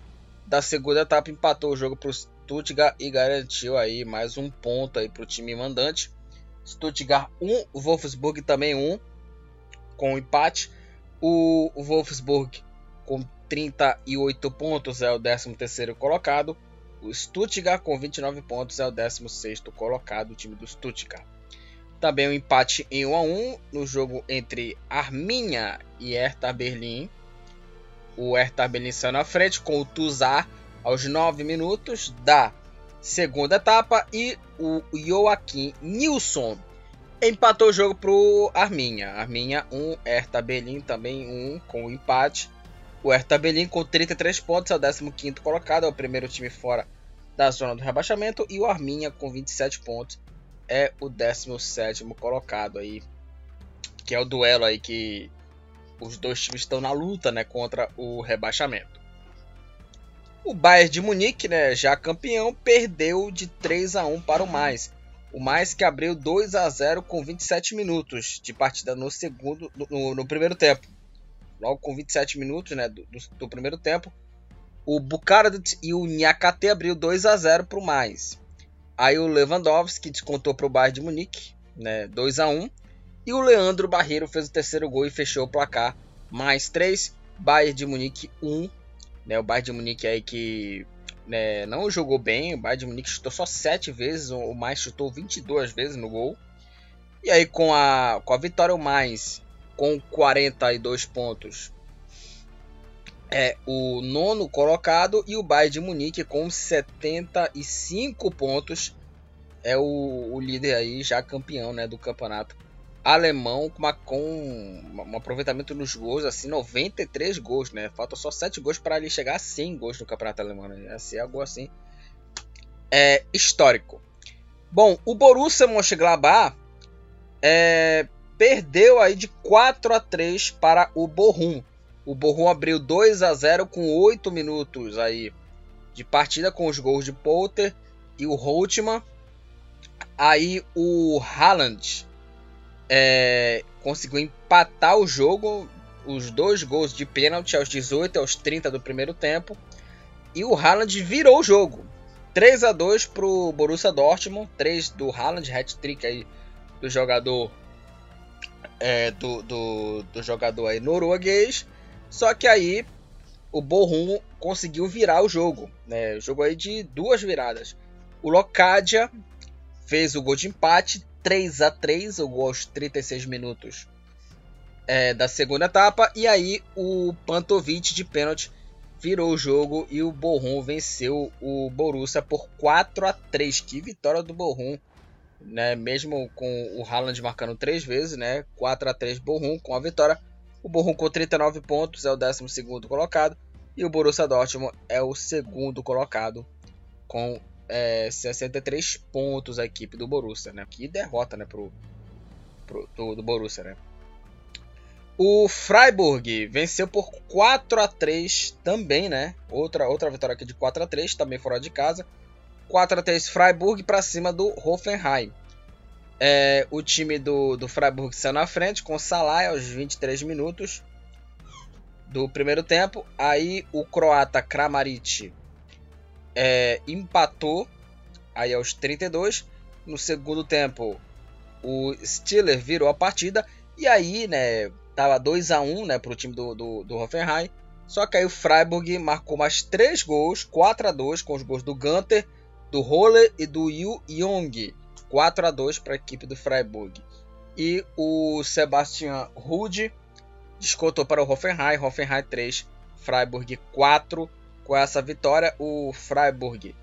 da segunda etapa empatou o jogo para o Stuttgart e garantiu aí mais um ponto aí para o time mandante. Stuttgart 1, Wolfsburg também 1 com empate. O Wolfsburg com 38 pontos é o 13º colocado. O Stuttgart com 29 pontos é o 16º colocado, o time do Stuttgart. Também um empate em 1 a 1 no jogo entre Arminia e Hertha Berlim. O Hertha Berlim saiu na frente com o Tuzar aos 9 minutos da segunda etapa e o Joaquim Nilsson empatou o jogo pro Arminha. Arminha 1, Hertha Berlim também 1 com o empate. O Hertha Berlim com 33 pontos é o 15º colocado, é o primeiro time fora da zona do rebaixamento e o Arminha com 27 pontos é o 17º colocado aí, que é o duelo aí que os dois times estão na luta, né, contra o rebaixamento. O Bayern de Munique, né, já campeão, perdeu de 3 a 1 para o mais. O mais que abriu 2 a 0 com 27 minutos de partida no segundo no, no primeiro tempo. Logo com 27 minutos né, do, do primeiro tempo, o Bukarest e o Nyakate abriu 2 a 0 para o mais. Aí o Lewandowski descontou para o Bayern de Munique, né, 2 a 1 e o Leandro Barreiro fez o terceiro gol e fechou o placar mais 3, Bayern de Munique 1. Né, o Bayern de Munique aí que né, não jogou bem. O Bayern de Munique chutou só 7 vezes, o mais chutou 22 vezes no gol. E aí com a, com a vitória o mais com 42 pontos é o nono colocado e o Bayern de Munique com 75 pontos é o, o líder aí já campeão né, do campeonato alemão com, uma, com um aproveitamento nos gols, assim, 93 gols, né? Falta só 7 gols para ele chegar a 100 gols no campeonato alemão, né? Assim, algo assim é histórico. Bom, o Borussia Mönchengladbach é, perdeu aí de 4 a 3 para o Bochum. O Bochum abriu 2 a 0 com 8 minutos aí de partida com os gols de Poulter e o Holtmann. Aí o Haaland é, conseguiu empatar o jogo, os dois gols de pênalti aos 18 e aos 30 do primeiro tempo. E o Haaland virou o jogo. 3 a 2 para o Borussia Dortmund, 3 do Haaland, hat-trick aí do jogador é, do, do, do, jogador aí norueguês. Só que aí o Borrom conseguiu virar o jogo, né? Jogo aí de duas viradas. O Locadia fez o gol de empate, 3 a 3 o gol aos 36 minutos é, da segunda etapa. E aí o Pantovic de pênalti virou o jogo e o Borrom venceu o Borussia por 4 a 3 Que vitória do Borrom, né? Mesmo com o Haaland marcando três vezes, né? 4 a 3 Borrom com a vitória. O Borrom com 39 pontos é o 12 colocado e o Borussia Dortmund é o segundo colocado com é, 63 pontos a equipe do Borussia, né? Que derrota, né, pro, pro do, do Borussia, né? O Freiburg venceu por 4 a 3 também, né? Outra, outra vitória aqui de 4 a 3 também fora de casa. 4 a 3 Freiburg para cima do Hoffenheim. É, o time do, do Freiburg saiu na frente com Salah aos 23 minutos do primeiro tempo. Aí o croata Kramaric é, empatou aí aos 32. No segundo tempo, o Stiller virou a partida. E aí, né, Tava 2 a 1 né, para o time do, do, do Hoffenheim. Só que aí o Freiburg marcou mais 3 gols, 4 a 2 com os gols do Gunter, do Roller e do Yu Yong. 4 a 2 para a equipe do Freiburg. E o Sebastian Rude descontou para o Hoffenheim, Hoffenheim 3, Freiburg 4. Com essa vitória, o Freiburg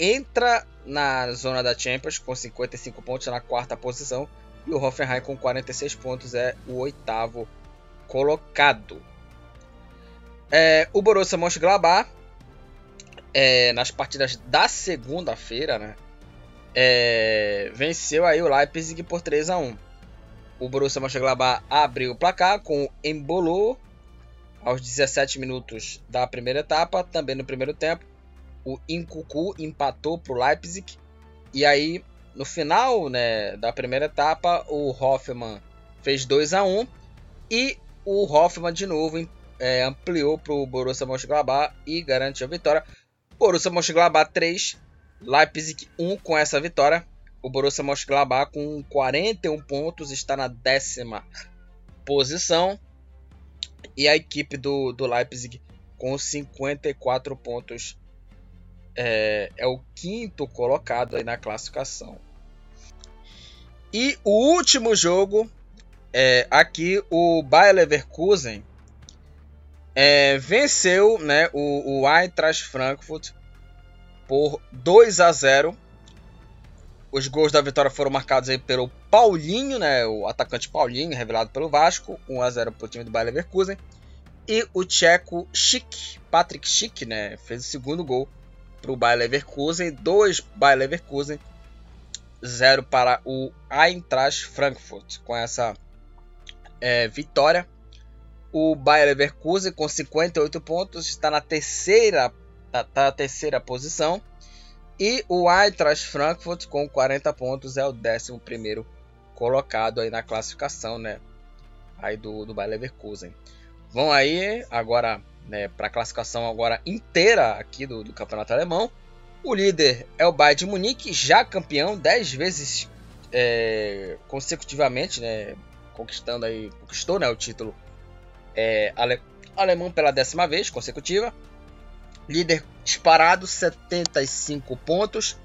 entra na zona da Champions com 55 pontos na quarta posição e o Hoffenheim com 46 pontos é o oitavo colocado. É, o Borussia Mönchengladbach é, nas partidas da segunda-feira, né, é, venceu aí o Leipzig por 3 a 1. O Borussia Mönchengladbach abriu o placar com Embolo aos 17 minutos da primeira etapa, também no primeiro tempo. O Incucu empatou para o Leipzig e aí no final né, da primeira etapa, o Hoffman fez 2 a 1 e o Hoffman de novo é, ampliou para o Borussia Mönchengladbach e garantiu a vitória. Borussia Mönchengladbach 3, Leipzig 1 com essa vitória. O Borussia Mönchengladbach com 41 pontos está na décima posição e a equipe do, do Leipzig com 54 pontos é, é o quinto colocado aí na classificação. E o último jogo, é, aqui o Bayer Leverkusen é, venceu né, o, o Eintracht Frankfurt por 2 a 0. Os gols da vitória foram marcados aí pelo Paulinho, né, o atacante Paulinho, revelado pelo Vasco, 1 a 0 para o time do Bayer Leverkusen. E o tcheco Schick, Patrick Schick, né, fez o segundo gol para o Bayer Leverkusen, dois Bayer Leverkusen 0 para o Eintracht Frankfurt. Com essa é, vitória, o Bayer Leverkusen com 58 pontos está na terceira, tá, tá na terceira posição. E o Eintracht Frankfurt com 40 pontos é o 11 primeiro colocado aí na classificação, né? Aí do, do Bayer Leverkusen. Vão aí agora né, para a classificação agora inteira aqui do, do campeonato alemão. O líder é o Bayern de Munique, já campeão 10 vezes é, consecutivamente, né, conquistando aí, conquistou né, o título é, ale, alemão pela décima vez consecutiva. Líder disparado, 75 pontos.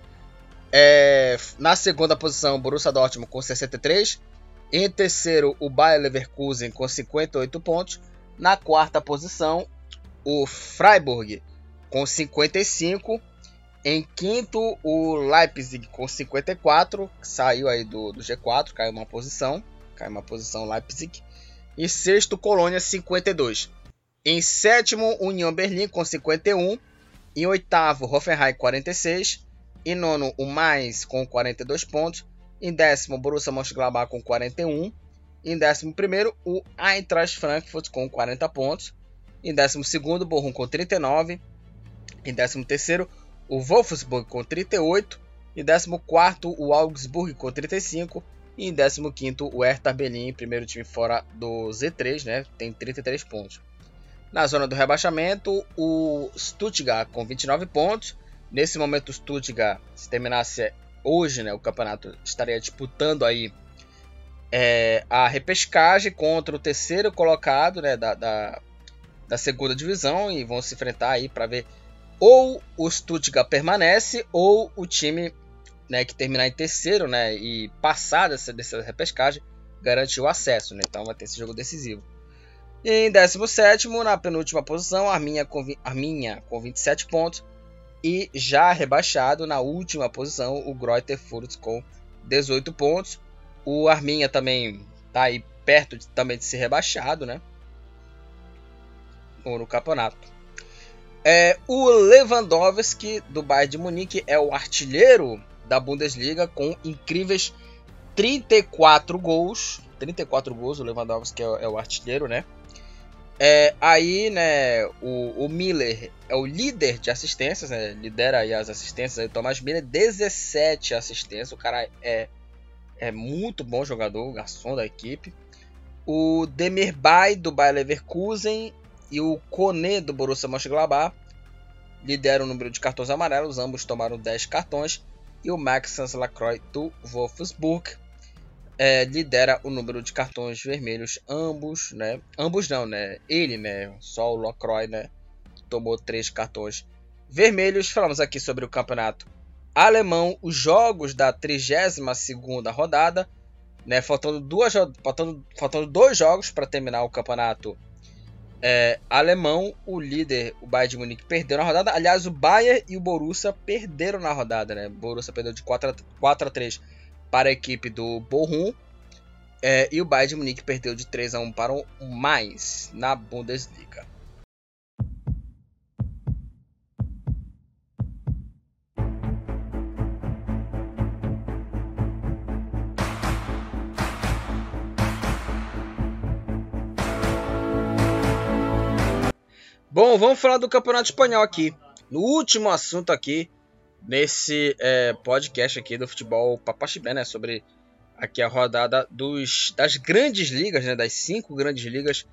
É, na segunda posição, Borussia Dortmund com 63. Em terceiro, o Bayer Leverkusen com 58 pontos. Na quarta posição, o Freiburg com 55. Em quinto, o Leipzig com 54, saiu aí do, do G4, caiu uma posição, caiu uma posição Leipzig. Em sexto, Colônia 52. Em sétimo, União Berlim com 51. Em oitavo, Hoffenheim 46. Em nono, o Mais com 42 pontos. Em décimo, Borussia Mönchengladbach com 41. Em décimo primeiro, o Eintracht Frankfurt com 40 pontos. Em décimo segundo, Bochum com 39. Em décimo terceiro, o Wolfsburg com 38, e 14 o Augsburg com 35, E em 15 o Hertha Berlim, primeiro time fora do Z3, né, tem 33 pontos. Na zona do rebaixamento, o Stuttgart com 29 pontos. Nesse momento, o Stuttgart, se terminasse hoje né, o campeonato, estaria disputando aí é, a repescagem contra o terceiro colocado né, da, da, da segunda divisão e vão se enfrentar aí para ver ou o Stuttgart permanece ou o time né, que terminar em terceiro né, e passar dessa, dessa repescagem garante o acesso. Né, então vai ter esse jogo decisivo. E em 17, na penúltima posição, Arminha com, Arminha com 27 pontos. E já rebaixado na última posição, o Greuther Fürth com 18 pontos. O Arminha também está aí perto de, também de ser rebaixado, né? No campeonato. É, o Lewandowski do Bayern de Munique é o artilheiro da Bundesliga com incríveis 34 gols. 34 gols, o Lewandowski é, é o artilheiro, né? É, aí, né, o, o, Miller é o líder de assistências, né, lidera aí as assistências. Aí, o Thomas Miller, 17 assistências. O cara é, é muito bom jogador, garçom da equipe. O Demirbay do Bayer Leverkusen e o Kone do Borussia Mönchengladbach lideram o número de cartões amarelos, ambos tomaram 10 cartões, e o Maxence Lacroix do Wolfsburg é, lidera o número de cartões vermelhos, ambos, né? Ambos não, né? Ele, né? Só o Lacroix, né? Tomou 3 cartões vermelhos. Falamos aqui sobre o campeonato alemão, os jogos da 32ª rodada, né? Faltando, duas, faltando, faltando dois jogos para terminar o campeonato é, alemão, o líder, o Bayern de Munique, perdeu na rodada. Aliás, o Bayern e o Borussia perderam na rodada, né? O Borussia perdeu de 4 a, 4 a 3 para a equipe do Bochum. É, e o Bayern de Munique perdeu de 3 a 1 para o mais na Bundesliga. Bom, vamos falar do Campeonato Espanhol aqui. No último assunto aqui, nesse é, podcast aqui do futebol Papaxibé, né? Sobre aqui a rodada dos, das grandes ligas, né? Das cinco grandes ligas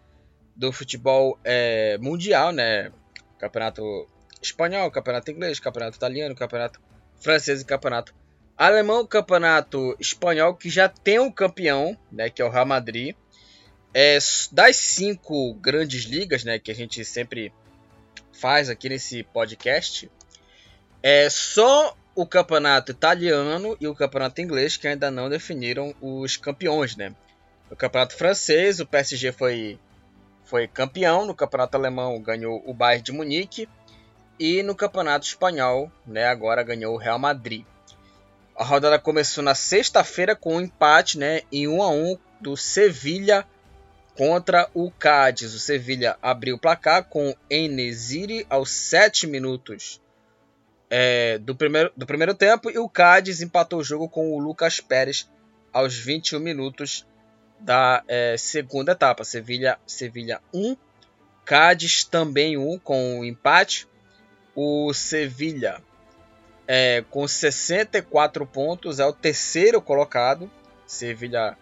do futebol é, mundial, né? Campeonato espanhol, campeonato inglês, campeonato italiano, campeonato francês e campeonato alemão, campeonato espanhol que já tem um campeão, né? Que é o Real Madrid é, das cinco grandes ligas, né, que a gente sempre faz aqui nesse podcast, é só o campeonato italiano e o campeonato inglês que ainda não definiram os campeões, né? No campeonato francês, o PSG foi foi campeão, no campeonato alemão ganhou o Bayern de Munique e no campeonato espanhol, né, agora ganhou o Real Madrid. A rodada começou na sexta-feira com um empate, né, em 1 a 1 do Sevilha contra o Cádiz. O Sevilha abriu o placar com Enesiri aos 7 minutos é, do, primeiro, do primeiro tempo e o Cádiz empatou o jogo com o Lucas Pérez aos 21 minutos da é, segunda etapa. Sevilha, Sevilha 1, Cádiz também 1 com o empate. O Sevilha é, com 64 pontos é o terceiro colocado. Sevilha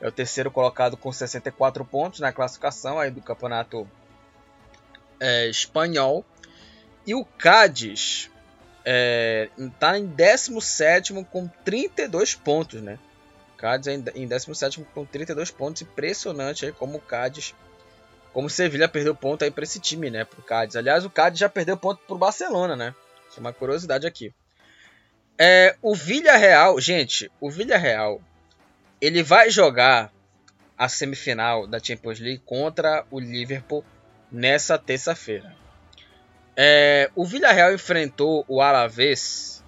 é o terceiro colocado com 64 pontos na classificação aí do campeonato é, espanhol. E o Cádiz está é, tá em 17 com 32 pontos, né? Cádiz é em 17 com 32 pontos. Impressionante aí como o Cádiz. Como o Sevilha perdeu ponto aí para esse time, né? Pro Cádiz. Aliás, o Cádiz já perdeu ponto pro Barcelona, né? Isso é uma curiosidade aqui. É, o Villarreal, gente, o Villarreal ele vai jogar a semifinal da Champions League contra o Liverpool nessa terça-feira. É, o Villarreal enfrentou o Alavés.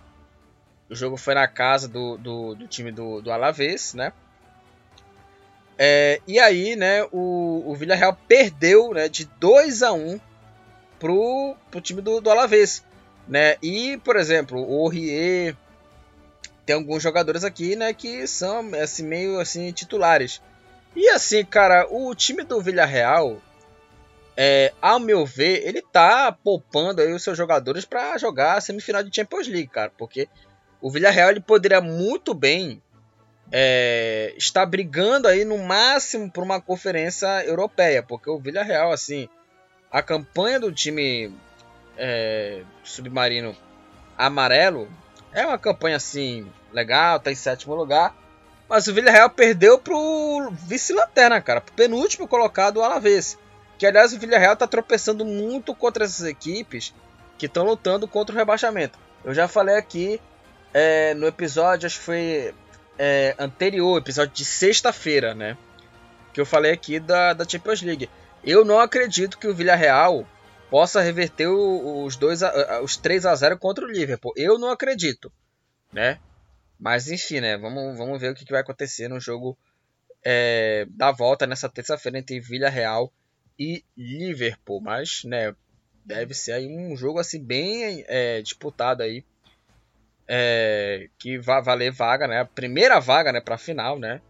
O jogo foi na casa do, do, do time do, do Alavés, né? É, e aí, né, o, o Villarreal perdeu né, de 2 a 1 pro, pro time do, do Alavés. Né? E, por exemplo, o Rie, tem alguns jogadores aqui, né, que são assim meio assim titulares. E assim, cara, o time do Villarreal, é, ao meu ver, ele tá poupando aí os seus jogadores para jogar a semifinal de Champions League, cara, porque o Villarreal ele poderia muito bem é, está brigando aí no máximo por uma conferência europeia, porque o Villarreal, assim, a campanha do time é, submarino amarelo é uma campanha assim legal, tá em sétimo lugar, mas o Villarreal perdeu pro vice-lanterna, cara, pro penúltimo colocado o Alavés. Que aliás o Villarreal tá tropeçando muito contra essas equipes que estão lutando contra o rebaixamento. Eu já falei aqui é, no episódio, acho que foi é, anterior, episódio de sexta-feira, né? Que eu falei aqui da, da Champions League. Eu não acredito que o Villarreal possa reverter os, dois a, os 3 a 0 contra o Liverpool. Eu não acredito, né? Mas enfim, né? Vamos, vamos ver o que, vai acontecer no jogo é, da volta nessa terça-feira entre Villarreal e Liverpool. Mas, né? Deve ser aí um jogo assim bem é, disputado aí é, que vai valer vaga, né? A primeira vaga, né, para a final, né?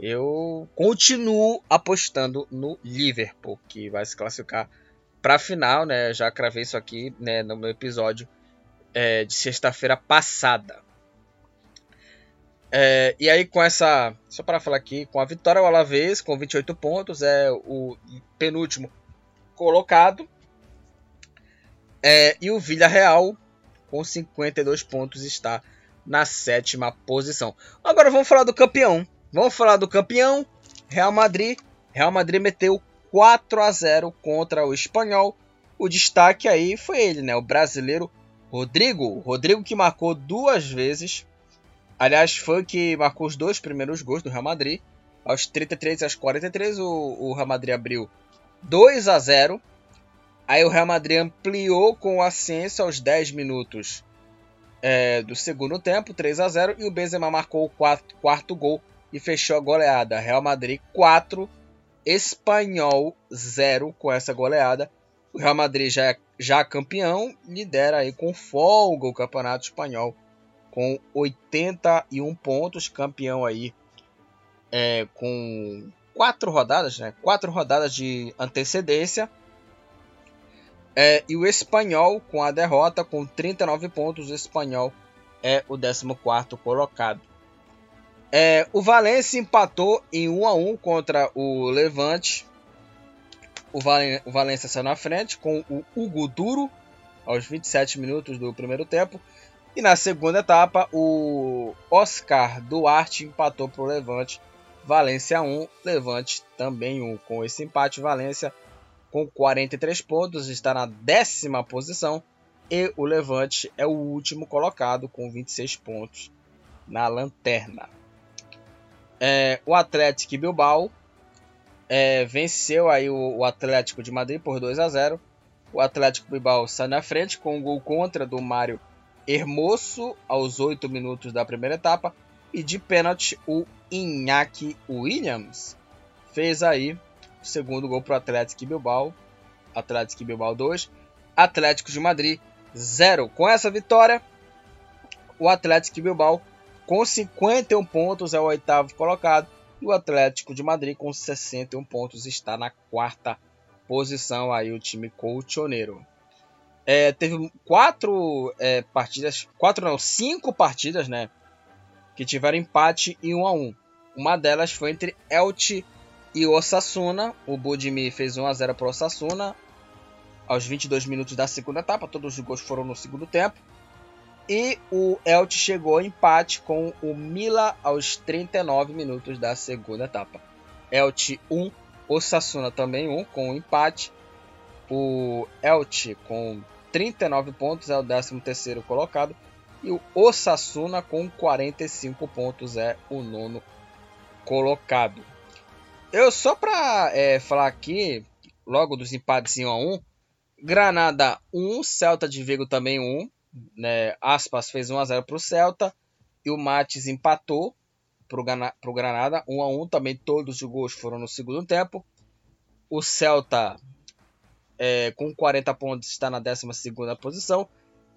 Eu continuo apostando no Liverpool, que vai se classificar para a final, né? Já cravei isso aqui, né, no meu episódio é, de sexta-feira passada. É, e aí com essa, só para falar aqui, com a vitória o Alavés com 28 pontos é o penúltimo colocado. É, e o Villarreal com 52 pontos, está na sétima posição. Agora vamos falar do campeão. Vamos falar do campeão, Real Madrid. Real Madrid meteu 4 a 0 contra o Espanhol. O destaque aí foi ele, né? O brasileiro Rodrigo. Rodrigo que marcou duas vezes. Aliás, foi que marcou os dois primeiros gols do Real Madrid. Aos 33 e aos 43, o, o Real Madrid abriu 2 a 0 Aí o Real Madrid ampliou com o Ascenso aos 10 minutos é, do segundo tempo, 3 a 0 e o Benzema marcou o quarto, quarto gol e fechou a goleada. Real Madrid 4, Espanhol 0 com essa goleada. O Real Madrid já é já campeão, lidera aí com folga o Campeonato Espanhol com 81 pontos, campeão aí é, com quatro rodadas, né? Quatro rodadas de antecedência. É, e o Espanhol, com a derrota, com 39 pontos, o Espanhol é o 14 colocado. É, o Valência empatou em 1 a 1 contra o Levante. O, Valen o Valência saiu na frente com o Hugo Duro aos 27 minutos do primeiro tempo. E na segunda etapa, o Oscar Duarte empatou para o Levante. Valência 1, Levante também 1. Com esse empate, Valência com 43 pontos, está na décima posição. E o Levante é o último colocado com 26 pontos na lanterna. É, o Atlético Bilbao é, venceu aí o, o, Atlético de Madrid por 2 a 0. O Atlético Bilbao sai na frente com um gol contra do Mário Hermoso aos 8 minutos da primeira etapa. E de pênalti, o Iñaki Williams fez aí segundo gol para o Atlético Bilbao. Atlético Bilbao 2. Atlético de Madrid 0. Com essa vitória, o Atlético Bilbao com 51 pontos é o oitavo colocado. E o Atlético de Madrid com 61 pontos está na quarta posição aí o time colchoneiro. É, teve quatro é, partidas, quatro não, cinco partidas, né, que tiveram empate e um a um. Uma delas foi entre Elche e Osasuna, o Budimir fez 1 a 0 para o Osasuna aos 22 minutos da segunda etapa, todos os gols foram no segundo tempo. E o Elche chegou ao empate com o Mila aos 39 minutos da segunda etapa. Elche 1, Osasuna também 1 com um empate. O Elche com 39 pontos é o 13º colocado e o Osasuna com 45 pontos é o nono colocado. Eu só para é, falar aqui, logo dos empates em 1 a 1, Granada 1, Celta de Vigo também 1, né? Aspas fez 1 a 0 para o Celta e o Mates empatou para o Granada 1 a 1, também todos os gols foram no segundo tempo. O Celta é, com 40 pontos está na 12 posição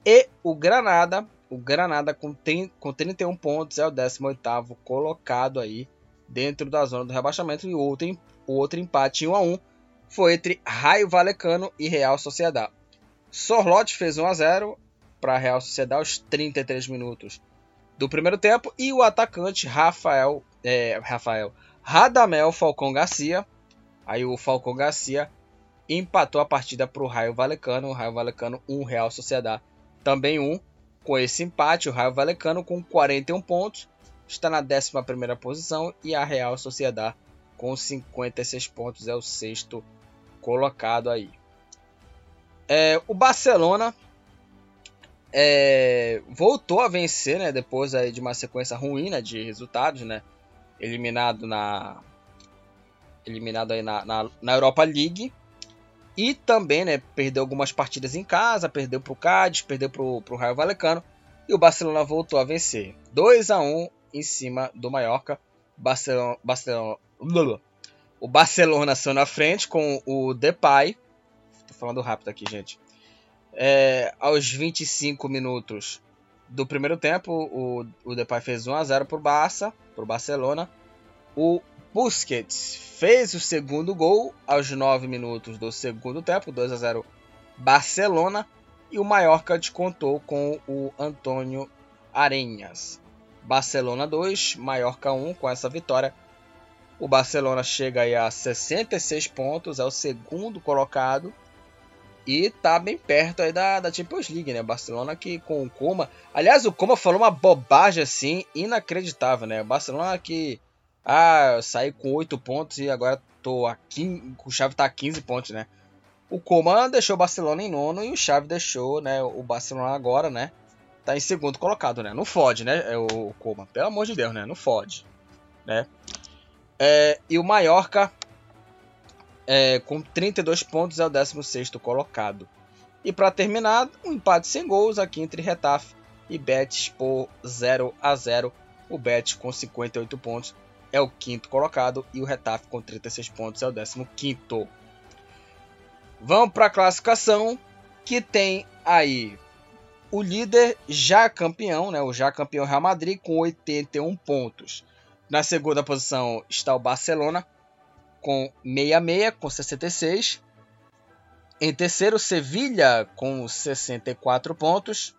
e o Granada, o Granada com, com 31 pontos é o 18º colocado aí dentro da zona do rebaixamento. E o outro, o outro empate 1 a 1 foi entre Raio Valecano e Real Sociedade. Sorlote fez 1 a 0 para Real Sociedade aos 33 minutos do primeiro tempo e o atacante Rafael, é, Rafael Radamel Falcão Garcia. Aí o Falcão Garcia empatou a partida para o Raio Valecano. O Raio Valecano 1, Real Sociedade também 1. Com esse empate, o Raio Valecano com 41 pontos está na 11 posição e a Real Sociedade com 56 pontos é o sexto colocado aí. É, o Barcelona é, voltou a vencer, né, depois aí de uma sequência ruim né, de resultados, né, eliminado na eliminado aí na, na, na Europa League e também né, perdeu algumas partidas em casa, perdeu para o Cádiz, perdeu para o Raio Valecano e o Barcelona voltou a vencer 2 a 1 em cima do Mallorca. Barcelona, Barcelona, o Barcelona saiu na frente com o Depay. Tô falando rápido aqui, gente. É, aos 25 minutos do primeiro tempo, o, o Depay fez 1 a 0 para o Barça, para o Barcelona. O Busquets fez o segundo gol aos 9 minutos do segundo tempo, 2 a 0 Barcelona. E o Mallorca descontou com o Antônio Arenhas. Barcelona 2, Mallorca 1 com essa vitória. O Barcelona chega a 66 pontos, é o segundo colocado e tá bem perto aí da, da Champions League, né? Barcelona que com o Coma. Aliás, o Coma falou uma bobagem assim, inacreditável, né? Barcelona que. Ah, saí com 8 pontos e agora tô aqui. O Chave tá a 15 pontos, né? O Coma deixou o Barcelona em nono e o Chave deixou, né? O Barcelona agora, né? Tá em segundo colocado, né? Não fode, né? É o Coma. Pelo amor de Deus, né? Não fode. Né? É, e o Mallorca é, com 32 pontos, é o 16 colocado. E para terminar, um empate sem gols aqui entre Retafe e Betis por 0 a 0. O Betis com 58 pontos é o quinto colocado e o Retafe com 36 pontos é o 15 Vamos para a classificação que tem aí o líder já campeão, né, o já campeão Real Madrid com 81 pontos. Na segunda posição está o Barcelona com 66, com 66. Em terceiro, Sevilha com 64 pontos.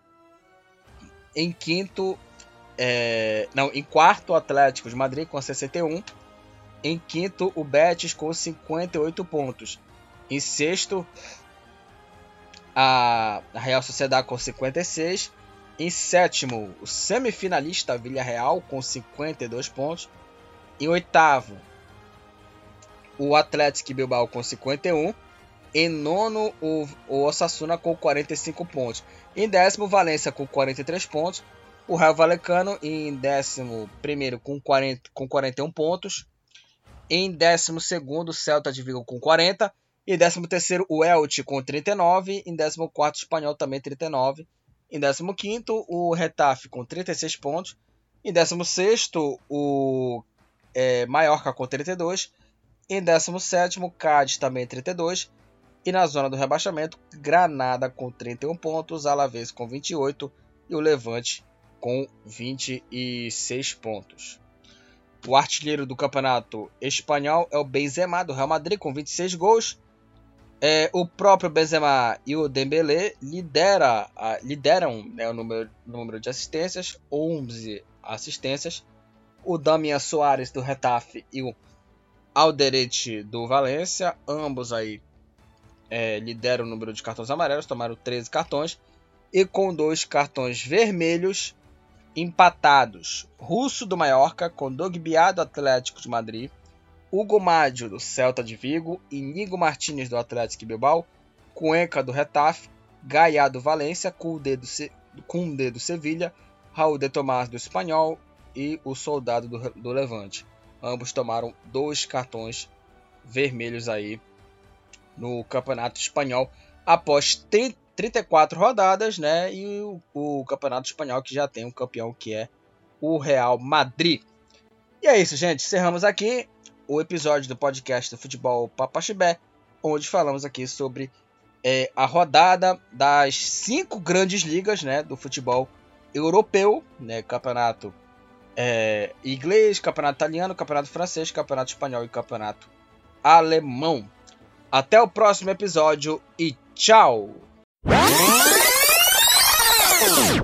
Em quinto, é, não, em quarto, Atlético de Madrid com 61. Em quinto, o Betis com 58 pontos. Em sexto, a Real Sociedade com 56. Em sétimo, o semifinalista Villarreal com 52 pontos. Em oitavo, o Atlético Bilbao com 51. Em nono, o, o Osasuna com 45 pontos. Em décimo, Valência com 43 pontos. O Raio Valecano em décimo primeiro com, 40, com 41 pontos. Em décimo segundo, Celta de Vigo com 40. Em décimo terceiro, o Elche com 39. Em décimo quarto, o Espanhol também 39. Em décimo quinto, o Retafe com 36 pontos. Em décimo sexto, o é, Mallorca com 32. Em 17, Cádiz também 32. E na zona do rebaixamento, Granada com 31 pontos, Alavés com 28 e o Levante com 26 pontos. O artilheiro do campeonato espanhol é o Benzema do Real Madrid com 26 gols. É, o próprio Benzema e o Dembélé lidera, lideram né, o número, número de assistências, 11 assistências. O Damian Soares do Retafe e o Alderete do Valência, ambos aí é, lideram o número de cartões amarelos, tomaram 13 cartões e com dois cartões vermelhos empatados. Russo do Mallorca com Dogbiá do Atlético de Madrid, Hugo Mádio do Celta de Vigo, Inigo Martínez do Atlético Bilbao, Cuenca do Retafe, Gaia do Valência, Cundé do, Se... do Sevilha, Raul de Tomás do Espanhol e o Soldado do, do Levante. Ambos tomaram dois cartões vermelhos aí no Campeonato Espanhol após 34 rodadas, né? E o, o, Campeonato Espanhol que já tem um campeão que é o Real Madrid. E é isso, gente. Encerramos aqui o episódio do podcast do Futebol Papaxibé, onde falamos aqui sobre é, a rodada das cinco grandes ligas, né? Do futebol europeu, né? Campeonato é, inglês, campeonato italiano, campeonato francês, campeonato espanhol e campeonato alemão. Até o próximo episódio e tchau!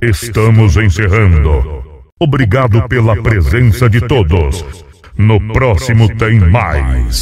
Estamos encerrando. Obrigado pela presença de todos. No próximo tem mais.